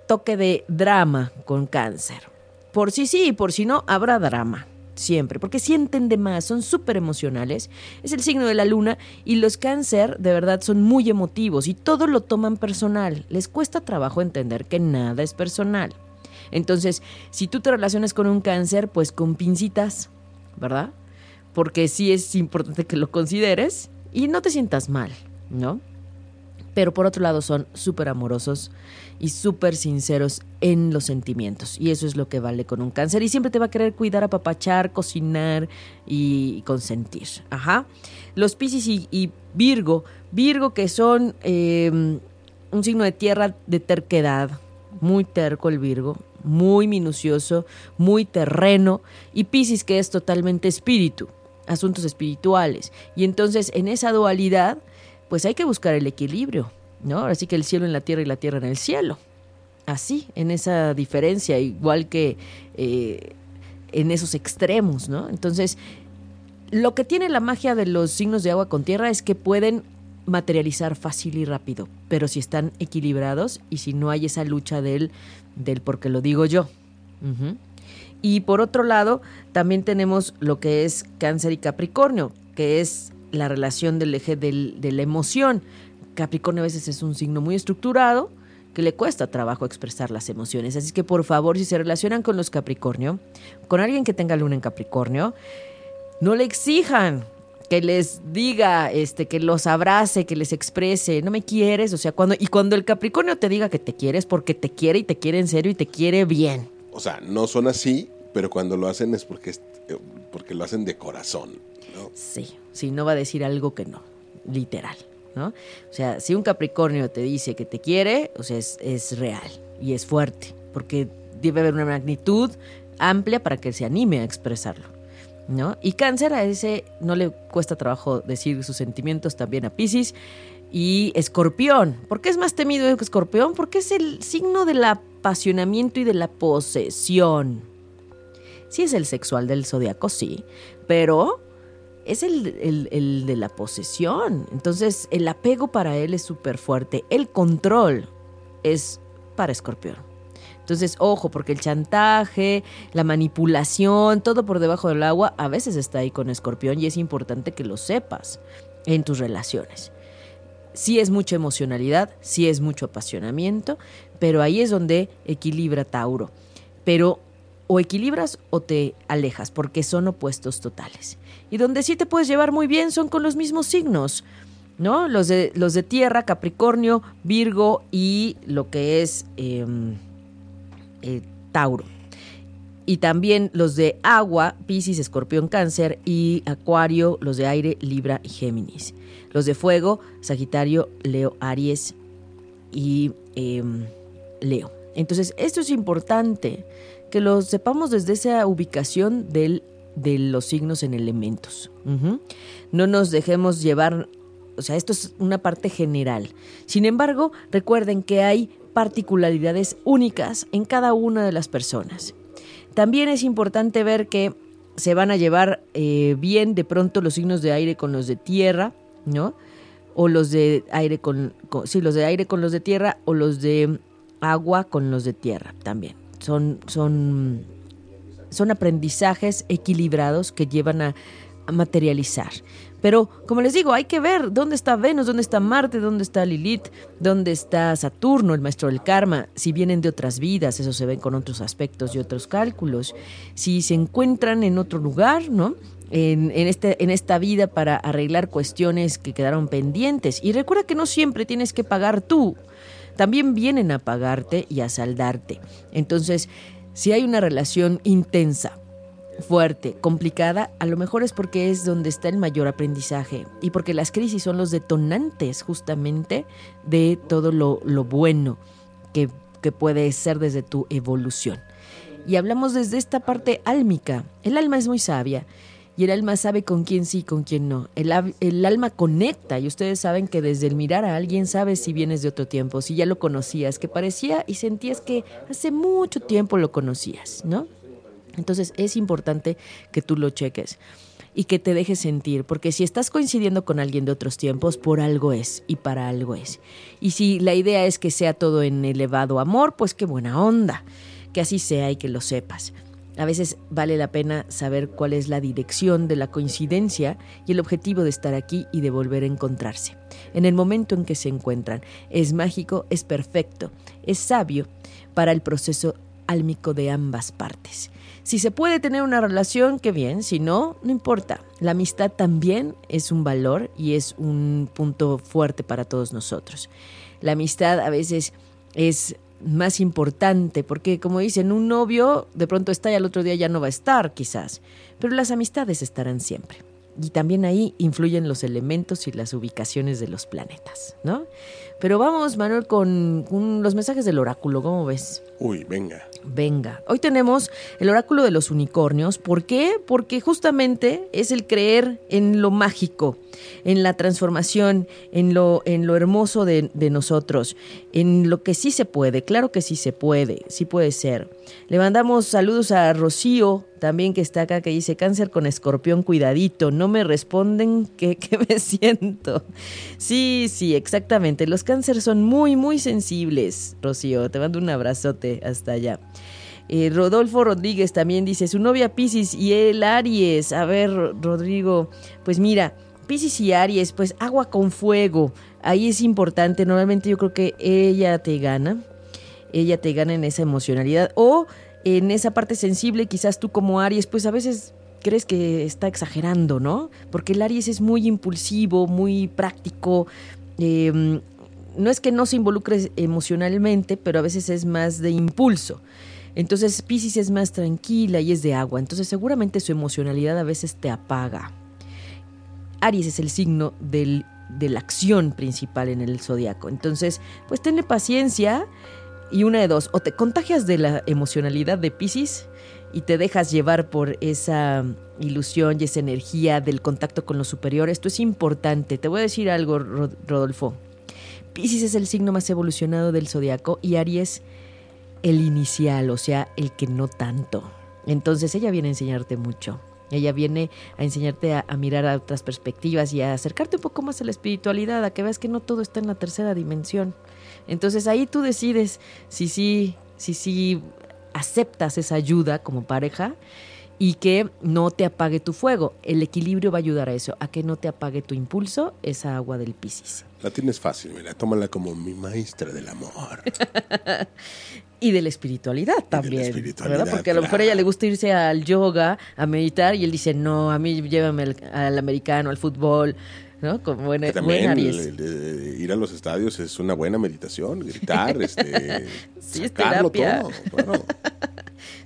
toque de drama con cáncer. Por si sí y por si no, habrá drama. Siempre, porque sienten de más, son súper emocionales. Es el signo de la luna y los cáncer de verdad son muy emotivos y todo lo toman personal. Les cuesta trabajo entender que nada es personal. Entonces, si tú te relacionas con un cáncer, pues con pincitas, ¿verdad? Porque sí es importante que lo consideres y no te sientas mal, ¿no? Pero por otro lado son súper amorosos y súper sinceros en los sentimientos. Y eso es lo que vale con un cáncer. Y siempre te va a querer cuidar, apapachar, cocinar y consentir. Ajá. Los Piscis y, Virgo. Virgo que son em, un signo de tierra de terquedad. Muy terco el Virgo. Muy minucioso, muy terreno. Y Piscis que es totalmente espíritu. Asuntos espirituales. Y entonces en esa dualidad, pues hay que buscar el equilibrio ¿no? Ahora sí que el cielo en la tierra y la tierra en el cielo. Así, en esa diferencia, igual que eh, en esos extremos, ¿no? Entonces, lo que tiene la magia de los signos de agua con tierra es que pueden materializar fácil y rápido, pero si están equilibrados y si no hay esa lucha del, del porque lo digo yo. Y por otro lado, también tenemos lo que es cáncer y capricornio, que es la relación del eje del, de la emoción. Capricornio a veces es un signo muy estructurado que le cuesta trabajo expresar las emociones. Así que por favor, si se relacionan con los Capricornio, con alguien que tenga luna en Capricornio, no le exijan que les diga, este, que los abrace, que les exprese, no me quieres, o sea, cuando y cuando el Capricornio te diga que te quieres porque te quiere y te quiere en serio y te quiere bien. O sea, no son así, pero cuando lo hacen es porque, eh, porque lo hacen de corazón, ¿no? Sí, sí, no va a decir algo que no, literal. ¿no? O sea, si un Capricornio te dice que te quiere, o sea, es, real y es fuerte, porque debe haber una magnitud amplia para que se anime a expresarlo. ¿No? Y cáncer a ese no le cuesta trabajo decir sus sentimientos también a Pisces. Y escorpión, ¿por qué es más temido que escorpión? Porque es el signo del apasionamiento y de la posesión. Sí es el sexual del zodiaco, sí, pero es el, de la posesión. Entonces, el apego para él es súper fuerte. El control es para escorpión. Entonces, ojo, porque el chantaje, la manipulación, todo por debajo del agua, a veces está ahí con escorpión y es importante que lo sepas en tus relaciones. Sí es mucha emocionalidad, sí es mucho apasionamiento, pero ahí es donde equilibra Tauro. Pero o equilibras o te alejas, porque son opuestos totales. Y donde sí te puedes llevar muy bien son con los mismos signos, ¿no? Los de, los de tierra, Capricornio, Virgo y lo que es em, eh, Tauro. Y también los de agua, Pisces, Escorpión, Cáncer y Acuario, los de aire, Libra y Géminis. Los de fuego, Sagitario, Leo, Aries y em, Leo. Entonces, esto es importante que lo sepamos desde esa ubicación del, de los signos en elementos. No nos dejemos llevar, o sea, esto es una parte general. Sin embargo, recuerden que hay particularidades únicas en cada una de las personas. También es importante ver que se van a llevar eh, bien de pronto los signos de aire con los de tierra, ¿no? O los de aire con, con, sí, los de aire con los de tierra o los de agua con los de tierra también son, son, son aprendizajes equilibrados que llevan a, materializar. Pero, como les digo, hay que ver dónde está Venus, dónde está Marte, dónde está Lilith, dónde está Saturno, el maestro del karma, si vienen de otras vidas, eso se ve con otros aspectos y otros cálculos, si se encuentran en otro lugar, ¿no? En, en, este, en esta vida para arreglar cuestiones que quedaron pendientes. Y recuerda que no siempre tienes que pagar tú también vienen a pagarte y a saldarte. Entonces, si hay una relación intensa, fuerte, complicada, a lo mejor es porque es donde está el mayor aprendizaje y porque las crisis son los detonantes justamente de todo lo, bueno que, que puede ser desde tu evolución. Y hablamos desde esta parte álmica. El alma es muy sabia y el alma sabe con quién sí y con quién no. El, alma conecta y ustedes saben que desde el mirar a alguien sabes si vienes de otro tiempo, si ya lo conocías, que parecía y sentías que hace mucho tiempo lo conocías, ¿no? Entonces es importante que tú lo cheques. y que te dejes sentir, porque si estás coincidiendo con alguien de otros tiempos, por algo es y para algo es. Y si la idea es que sea todo en elevado amor, pues qué buena onda, que así sea y que lo sepas. A veces vale la pena saber cuál es la dirección de la coincidencia y el objetivo de estar aquí y de volver a encontrarse. En el momento en que se encuentran, es mágico, es perfecto, es sabio para el proceso álmico de ambas partes. Si se puede tener una relación, qué bien, si no, no importa. La amistad también es un valor y es un punto fuerte para todos nosotros. La amistad a veces es más importante, porque como dicen, un novio de pronto está y al otro día ya no va a estar quizás, pero las amistades estarán siempre. Y también ahí influyen los elementos y las ubicaciones de los planetas, ¿no? Pero vamos, Manuel, con, los mensajes del oráculo, ¿cómo ves? Uy, venga. Venga, hoy tenemos el oráculo de los unicornios. ¿Por qué? Porque justamente es el creer en lo mágico, en la transformación, en lo, en lo hermoso de, nosotros, en lo que sí se puede. Claro que sí se puede, sí puede ser. Le mandamos saludos a Rocío, también que está acá, que dice cáncer con escorpión, cuidadito, no me responden que, me siento. Sí, sí, exactamente. Los cánceres son muy, muy sensibles, Rocío. Te mando un abrazote hasta allá. Eh, Rodolfo Rodríguez también dice, su novia Piscis y él Aries. A ver, Rodrigo, pues mira, Piscis y Aries, pues agua con fuego. Ahí es importante, normalmente yo creo que ella te gana, ella te gana en esa emocionalidad. O en esa parte sensible, quizás tú como Aries, pues a veces crees que está exagerando, ¿no? Porque el Aries es muy impulsivo, muy práctico. Em, no es que no se involucre emocionalmente, pero a veces es más de impulso. Entonces Pisces es más tranquila y es de agua. Entonces seguramente su emocionalidad a veces te apaga. Aries es el signo del, de la acción principal en el zodiaco. Entonces, pues tenle paciencia y una de dos, o te contagias de la emocionalidad de Pisces y te dejas llevar por esa ilusión y esa energía del contacto con los superiores. Esto es importante. Te voy a decir algo, Rodolfo. Pisces es el signo más evolucionado del zodiaco y Aries el inicial, o sea, el que no tanto. Entonces ella viene a enseñarte mucho. Ella viene a enseñarte a, mirar a otras perspectivas y a acercarte un poco más a la espiritualidad, a que veas que no todo está en la tercera dimensión. Entonces ahí tú decides si sí, si sí aceptas esa ayuda como pareja y que no te apague tu fuego. El equilibrio va a ayudar a eso, a que no te apague tu impulso, esa agua del Piscis. La tienes fácil, mira, tómala como mi maestra del amor. y de la espiritualidad también, ¿verdad? Porque a lo mejor a ella le gusta irse al yoga, a meditar, y él dice, no, a mí llévame al, al americano, al fútbol, ¿no? Como buena, ir a los estadios es una buena meditación, gritar, este, sí, sacarlo todo.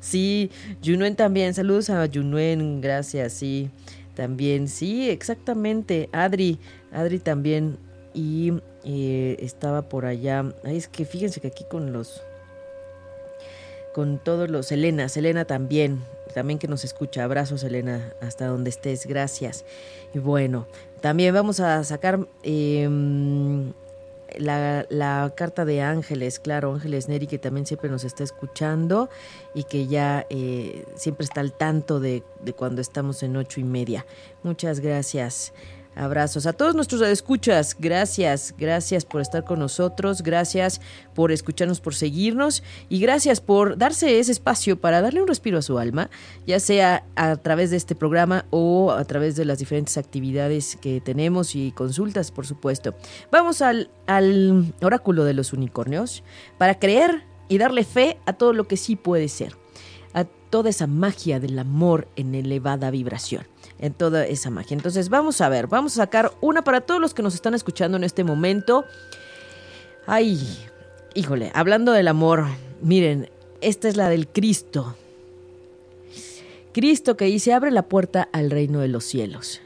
sí, Junuen también, saludos a Junuen, gracias, sí, también, sí, exactamente, Adri, Adri también, y eh, estaba por allá, Ay, es que fíjense que aquí con los, con todos los, Selena, Selena también, también que nos escucha, abrazos Selena, hasta donde estés, gracias. Y bueno, también vamos a sacar em, la, carta de Ángeles, claro, Ángeles Neri, que también siempre nos está escuchando y que ya eh, siempre está al tanto de, de cuando estamos en ocho y media. Muchas gracias. Abrazos a todos nuestros escuchas. Gracias, gracias por estar con nosotros, gracias por escucharnos, por seguirnos y gracias por darse ese espacio para darle un respiro a su alma, ya sea a través de este programa o a través de las diferentes actividades que tenemos y consultas, por supuesto. Vamos al, al oráculo de los unicornios para creer y darle fe a todo lo que sí puede ser, a toda esa magia del amor en elevada vibración en toda esa magia. Entonces vamos a ver, vamos a sacar una para todos los que nos están escuchando en este momento. Ay, híjole, hablando del amor, miren, esta es la del Cristo. Cristo que dice, abre la puerta al reino de los cielos.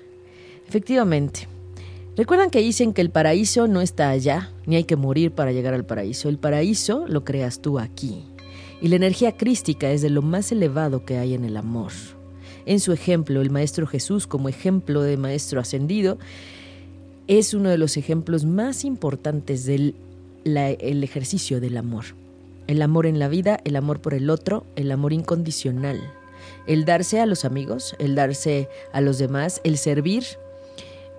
Efectivamente. Recuerdan que dicen que el paraíso no está allá, ni hay que morir para llegar al paraíso. El paraíso lo creas tú aquí. Y la energía crística es de lo más elevado que hay en el amor en su ejemplo, el Maestro Jesús como ejemplo de Maestro ascendido, es uno de los ejemplos más importantes del el ejercicio del amor. El amor en la vida, el amor por el otro, el amor incondicional. El darse a los amigos, el darse a los demás, el servir,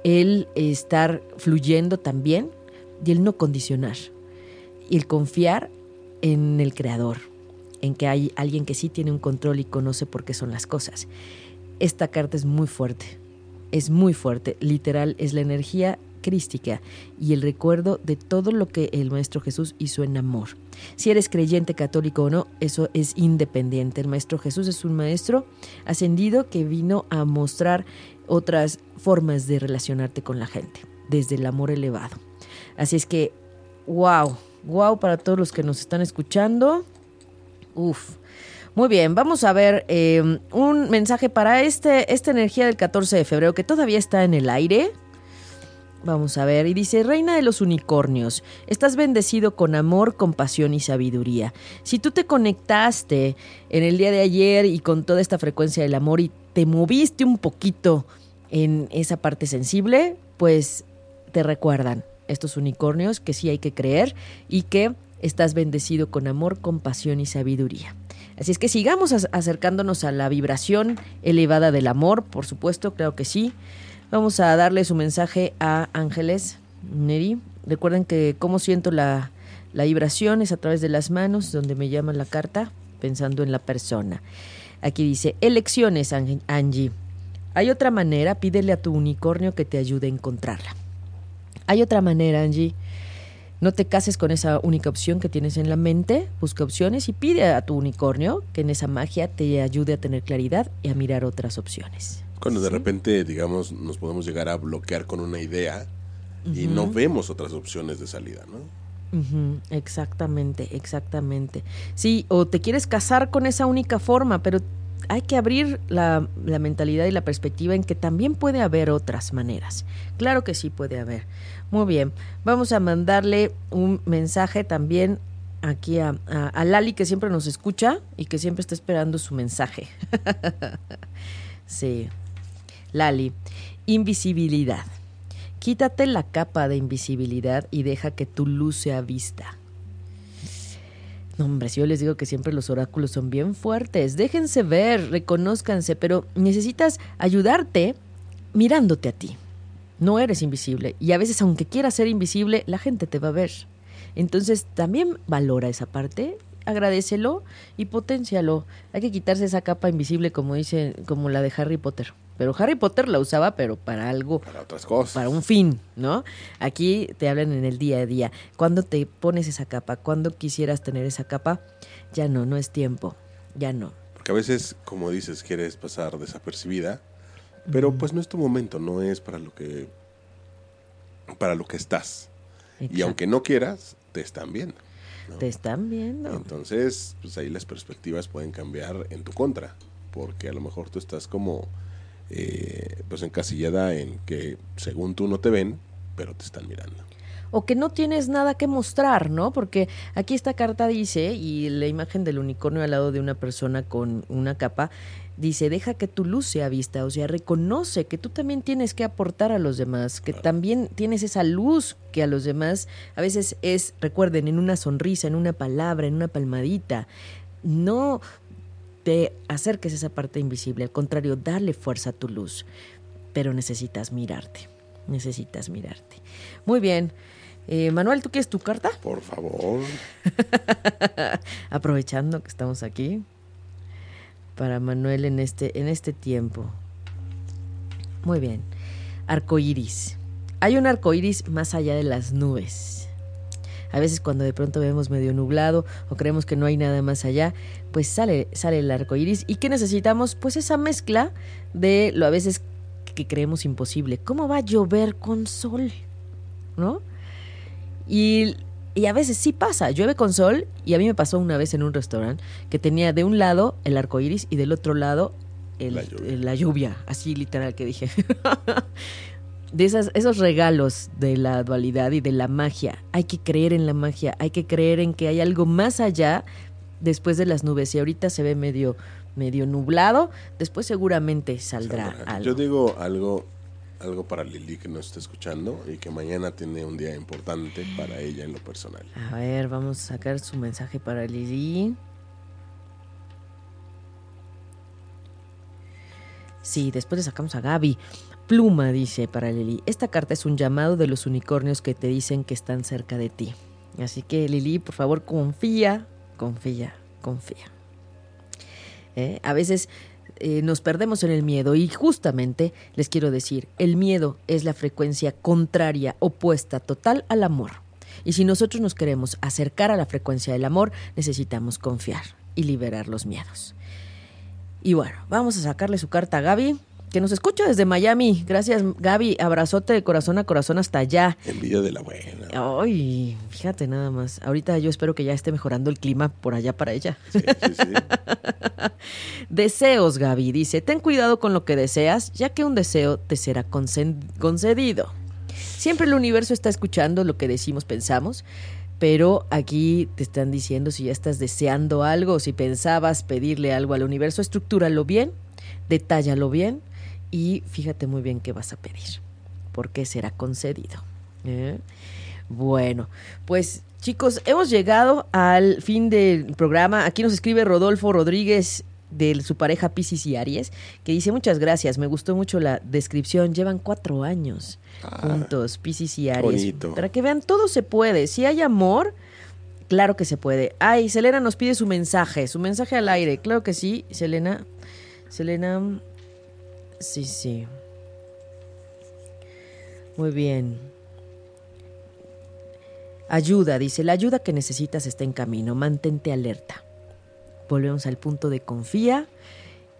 el estar fluyendo también y el no condicionar. Y el confiar en el creador, en que hay alguien que sí tiene un control y conoce por qué son las cosas. Esta carta es muy fuerte, es muy fuerte, literal, es la energía crística y el recuerdo de todo lo que el Maestro Jesús hizo en amor. Si eres creyente católico o no, eso es independiente. El Maestro Jesús es un maestro ascendido que vino a mostrar otras formas de relacionarte con la gente, desde el amor elevado. Así es que, wow, wow para todos los que nos están escuchando. Uf. Muy bien, vamos a ver eh, un mensaje para este, esta energía del 14 de febrero que todavía está en el aire. Vamos a ver, y dice, Reina de los Unicornios, estás bendecido con amor, compasión y sabiduría. Si tú te conectaste en el día de ayer y con toda esta frecuencia del amor y te moviste un poquito en esa parte sensible, pues te recuerdan estos unicornios que sí hay que creer y que estás bendecido con amor, compasión y sabiduría. Así es que sigamos acercándonos a la vibración elevada del amor, por supuesto, creo que sí. Vamos a darle su mensaje a Ángeles Neri. Recuerden que cómo siento la, la vibración es a través de las manos, donde me llama la carta, pensando en la persona. Aquí dice, elecciones, Angie. Hay otra manera, pídele a tu unicornio que te ayude a encontrarla. Hay otra manera, Angie. No te cases con esa única opción que tienes en la mente, busca opciones y pide a tu unicornio que en esa magia te ayude a tener claridad y a mirar otras opciones. Cuando de repente, digamos, nos podemos llegar a bloquear con una idea y no vemos otras opciones de salida, ¿no? Exactamente, exactamente. Sí, o te quieres casar con esa única forma, pero hay que abrir la, la, mentalidad y la perspectiva en que también puede haber otras maneras. Claro que sí puede haber. Muy bien, vamos a mandarle un mensaje también aquí a, Lali que siempre nos escucha y que siempre está esperando su mensaje. sí. Lali, invisibilidad. Quítate la capa de invisibilidad y deja que tu luz sea vista. No, hombre, si yo les digo que siempre los oráculos son bien fuertes, déjense ver, reconózcanse, pero necesitas ayudarte mirándote a ti. No eres invisible y a veces aunque quieras ser invisible, la gente te va a ver. Entonces también valora esa parte, agradecelo y potencialo. Hay que quitarse esa capa invisible como dice, como la de Harry Potter. Pero Harry Potter la usaba, pero para algo. Para otras cosas. Para un fin, ¿no? Aquí te hablan en el día a día. Cuando te pones esa capa? cuando quisieras tener esa capa? Ya no, no es tiempo. Ya no. Porque a veces, como dices, quieres pasar desapercibida, pero pues no es tu momento, no es para lo que. para lo que estás. Y aunque no quieras, te están viendo. Te están viendo. Entonces, pues ahí las perspectivas pueden cambiar en tu contra. Porque a lo mejor tú estás como eh, pues encasillada en que según tú no te ven, pero te están mirando. O que no tienes nada que mostrar, ¿no? Porque aquí esta carta dice, y la imagen del unicornio al lado de una persona con una capa, dice, deja que tu luz sea vista, o sea, reconoce que tú también tienes que aportar a los demás, que también tienes esa luz que a los demás a veces es, recuerden, en una sonrisa, en una palabra, en una palmadita. No te acerques a esa parte invisible, al contrario, darle fuerza a tu luz, pero necesitas mirarte, necesitas mirarte. Muy bien. Eh, Manuel, ¿tú quieres tu carta? Por favor. Aprovechando que estamos aquí para Manuel en este, en este tiempo. Muy bien. Arcoiris. Hay un arcoiris más allá de las nubes. A veces cuando de pronto vemos medio nublado o creemos que no hay nada más allá, pues sale, sale el arco iris. ¿Y qué necesitamos? Pues esa mezcla de lo a veces que creemos imposible. ¿Cómo va a llover con sol? ¿No? Y, y a veces sí pasa, llueve con sol y a mí me pasó una vez en un restaurante que tenía de un lado el arco iris y del otro lado la, lluvia. la lluvia, así literal que dije. de esas, esos regalos de la dualidad y de la magia. Hay que creer en la magia, hay que creer en que hay algo más allá después de las nubes. Y ahorita se ve medio, medio nublado, después seguramente saldrá algo. Yo digo algo, algo para Lili que nos está escuchando y que mañana tiene un día importante para ella en lo personal. A ver, vamos a sacar su mensaje para Lili. Sí, después le sacamos a Gaby. Pluma dice para Lili, esta carta es un llamado de los unicornios que te dicen que están cerca de ti. Así que Lili, por favor, confía, confía, confía. ¿Eh? A veces eh, nos perdemos en el miedo y justamente les quiero decir, el miedo es la frecuencia contraria, opuesta total al amor. Y si nosotros nos queremos acercar a la frecuencia del amor, necesitamos confiar y liberar los miedos. Y bueno, vamos a sacarle su carta a Gaby que nos escucha desde Miami. Gracias, Gaby. Abrazote de corazón a corazón hasta allá. Envidia de la buena. Ay, fíjate nada más. Ahorita yo espero que ya esté mejorando el clima por allá para ella. Sí, sí, sí. Deseos, Gaby. Dice, ten cuidado con lo que deseas, ya que un deseo te será concedido. Siempre el universo está escuchando lo que decimos, pensamos. Pero aquí te están diciendo si ya estás deseando algo, si pensabas pedirle algo al universo, estructúralo bien, detállalo bien y fíjate muy bien qué vas a pedir, porque será concedido. ¿eh? Bueno, pues chicos, hemos llegado al fin del programa. Aquí nos escribe Rodolfo Rodríguez de su pareja Piscis y Aries, que dice muchas gracias, me gustó mucho la descripción, llevan cuatro años ah, juntos, Piscis y Aries. Para que vean, todo se puede, si hay amor, claro que se puede. Ay, Selena nos pide su mensaje, su mensaje al aire, claro que sí, Selena. Selena, Sí, sí. Muy bien. Ayuda, dice, la ayuda que necesitas está en camino, mantente alerta. Volvemos al punto de confía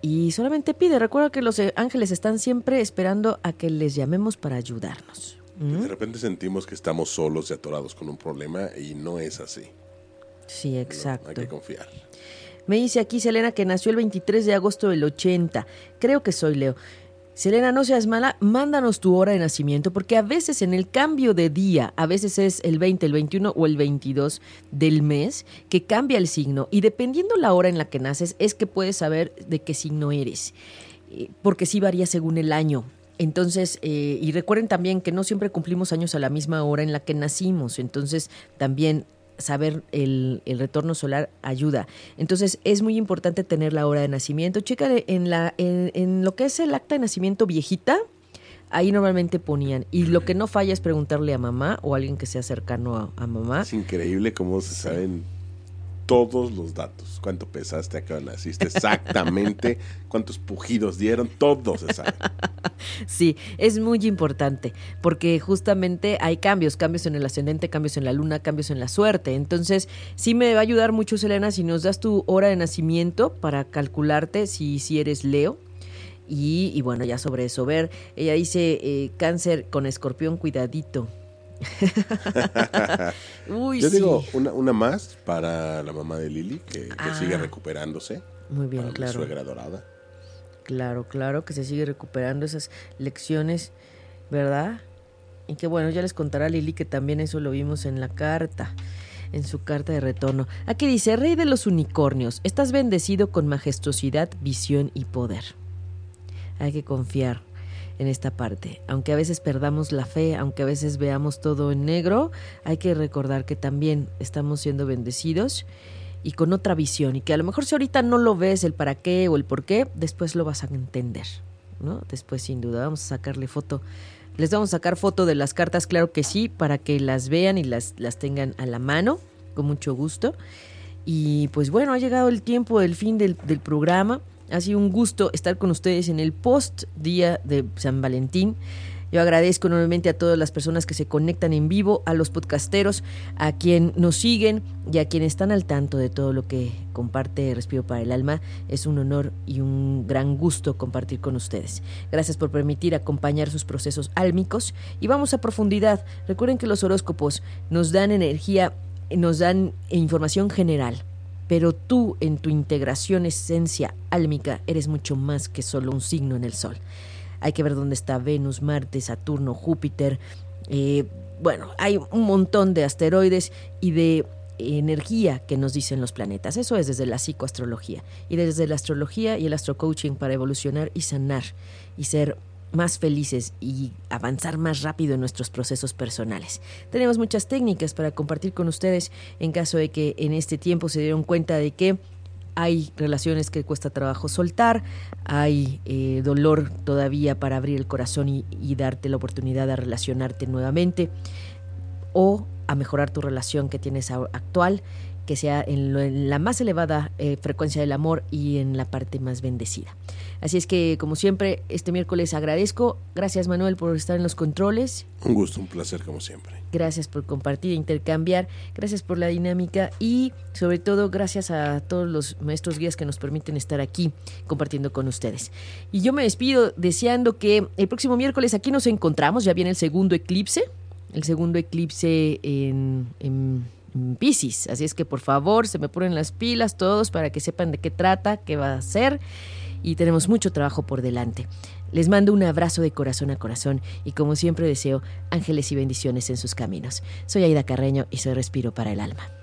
y solamente pide. Recuerda que los ángeles están siempre esperando a que les llamemos para ayudarnos. ¿Mm? De repente sentimos que estamos solos y atorados con un problema y no es así. Sí, exacto. hay que confiar. Me dice aquí Selena que nació el 23 de agosto del 80. Creo que soy Leo. Selena, no seas mala, mándanos tu hora de nacimiento, porque a veces en el cambio de día, a veces es el 20, el 21 o el 22 del mes, que cambia el signo. Y dependiendo la hora en la que naces, es que puedes saber de qué signo eres, eh, porque sí varía según el año. Entonces, eh, y recuerden también que no siempre cumplimos años a la misma hora en la que nacimos. Entonces, también saber el, retorno solar ayuda. Entonces es muy importante tener la hora de nacimiento. Chécale en, la, en, lo que es el acta de nacimiento viejita, ahí normalmente ponían. Y lo que no falla es preguntarle a mamá o a alguien que sea cercano a, mamá. Es increíble cómo se saben todos los datos. ¿Cuánto pesaste? ¿A qué naciste? Exactamente. ¿Cuántos pujidos dieron? Todo se sabe. Sí, es muy importante porque justamente hay cambios, cambios en el ascendente, cambios en la luna, cambios en la suerte. Entonces, sí me va a ayudar mucho, Selena, si nos das tu hora de nacimiento para calcularte si, si eres Leo. Y, bueno, ya sobre eso, ver, ella dice eh, cáncer con escorpión, cuidadito. Yo digo una, más para la mamá de Lili, que, sigue ah. recuperándose. Muy bien, claro. suegra dorada. Claro, claro, que se sigue recuperando esas lecciones, ¿verdad? Y que bueno, ya les contará Lili que también eso lo vimos en la carta, en su carta de retorno. Aquí dice, Rey de los Unicornios, estás bendecido con majestuosidad, visión y poder. Hay que confiar en esta parte. Aunque a veces perdamos la fe, aunque a veces veamos todo en negro, hay que recordar que también estamos siendo bendecidos y con otra visión y que a lo mejor si ahorita no lo ves el para qué o el por qué, después lo vas a entender, ¿no? Después sin duda vamos a sacarle foto. Les vamos a sacar foto de las cartas, claro que sí, para que las vean y las, las tengan a la mano, con mucho gusto. Y pues bueno, ha llegado el tiempo del fin del, del programa. Ha sido un gusto estar con ustedes en el post día de San Valentín. Yo agradezco enormemente a todas las personas que se conectan en vivo, a los podcasteros, a quien nos siguen y a quienes están al tanto de todo lo que comparte Respiro para el Alma. Es un honor y un gran gusto compartir con ustedes. Gracias por permitir acompañar sus procesos álmicos y vamos a profundidad. Recuerden que los horóscopos nos dan energía, nos dan información general pero tú en tu integración esencia álmica eres mucho más que solo un signo en el Sol. Hay que ver dónde está Venus, Marte, Saturno, Júpiter. Eh, bueno, hay un montón de asteroides y de energía que nos dicen los planetas. Eso es desde la psicoastrología y desde la astrología y el astrocoaching para evolucionar y sanar y ser más felices y avanzar más rápido en nuestros procesos personales. Tenemos muchas técnicas para compartir con ustedes en caso de que en este tiempo se dieron cuenta de que hay relaciones que cuesta trabajo soltar, hay eh, dolor todavía para abrir el corazón y, darte la oportunidad de relacionarte nuevamente o a mejorar tu relación que tienes actual que sea en, la más elevada eh, frecuencia del amor y en la parte más bendecida. Así es que, como siempre, este miércoles agradezco. Gracias, Manuel, por estar en los controles. Un gusto, un placer, como siempre. Gracias por compartir e intercambiar. Gracias por la dinámica y, sobre todo, gracias a todos los maestros guías que nos permiten estar aquí compartiendo con ustedes. Y yo me despido deseando que el próximo miércoles aquí nos encontramos. Ya viene el segundo eclipse. El segundo eclipse en Piscis. Así es que por favor se me ponen las pilas todos para que sepan de qué trata, qué va a ser y tenemos mucho trabajo por delante. Les mando un abrazo de corazón a corazón y como siempre deseo ángeles y bendiciones en sus caminos. Soy Aida Carreño y soy Respiro para el Alma.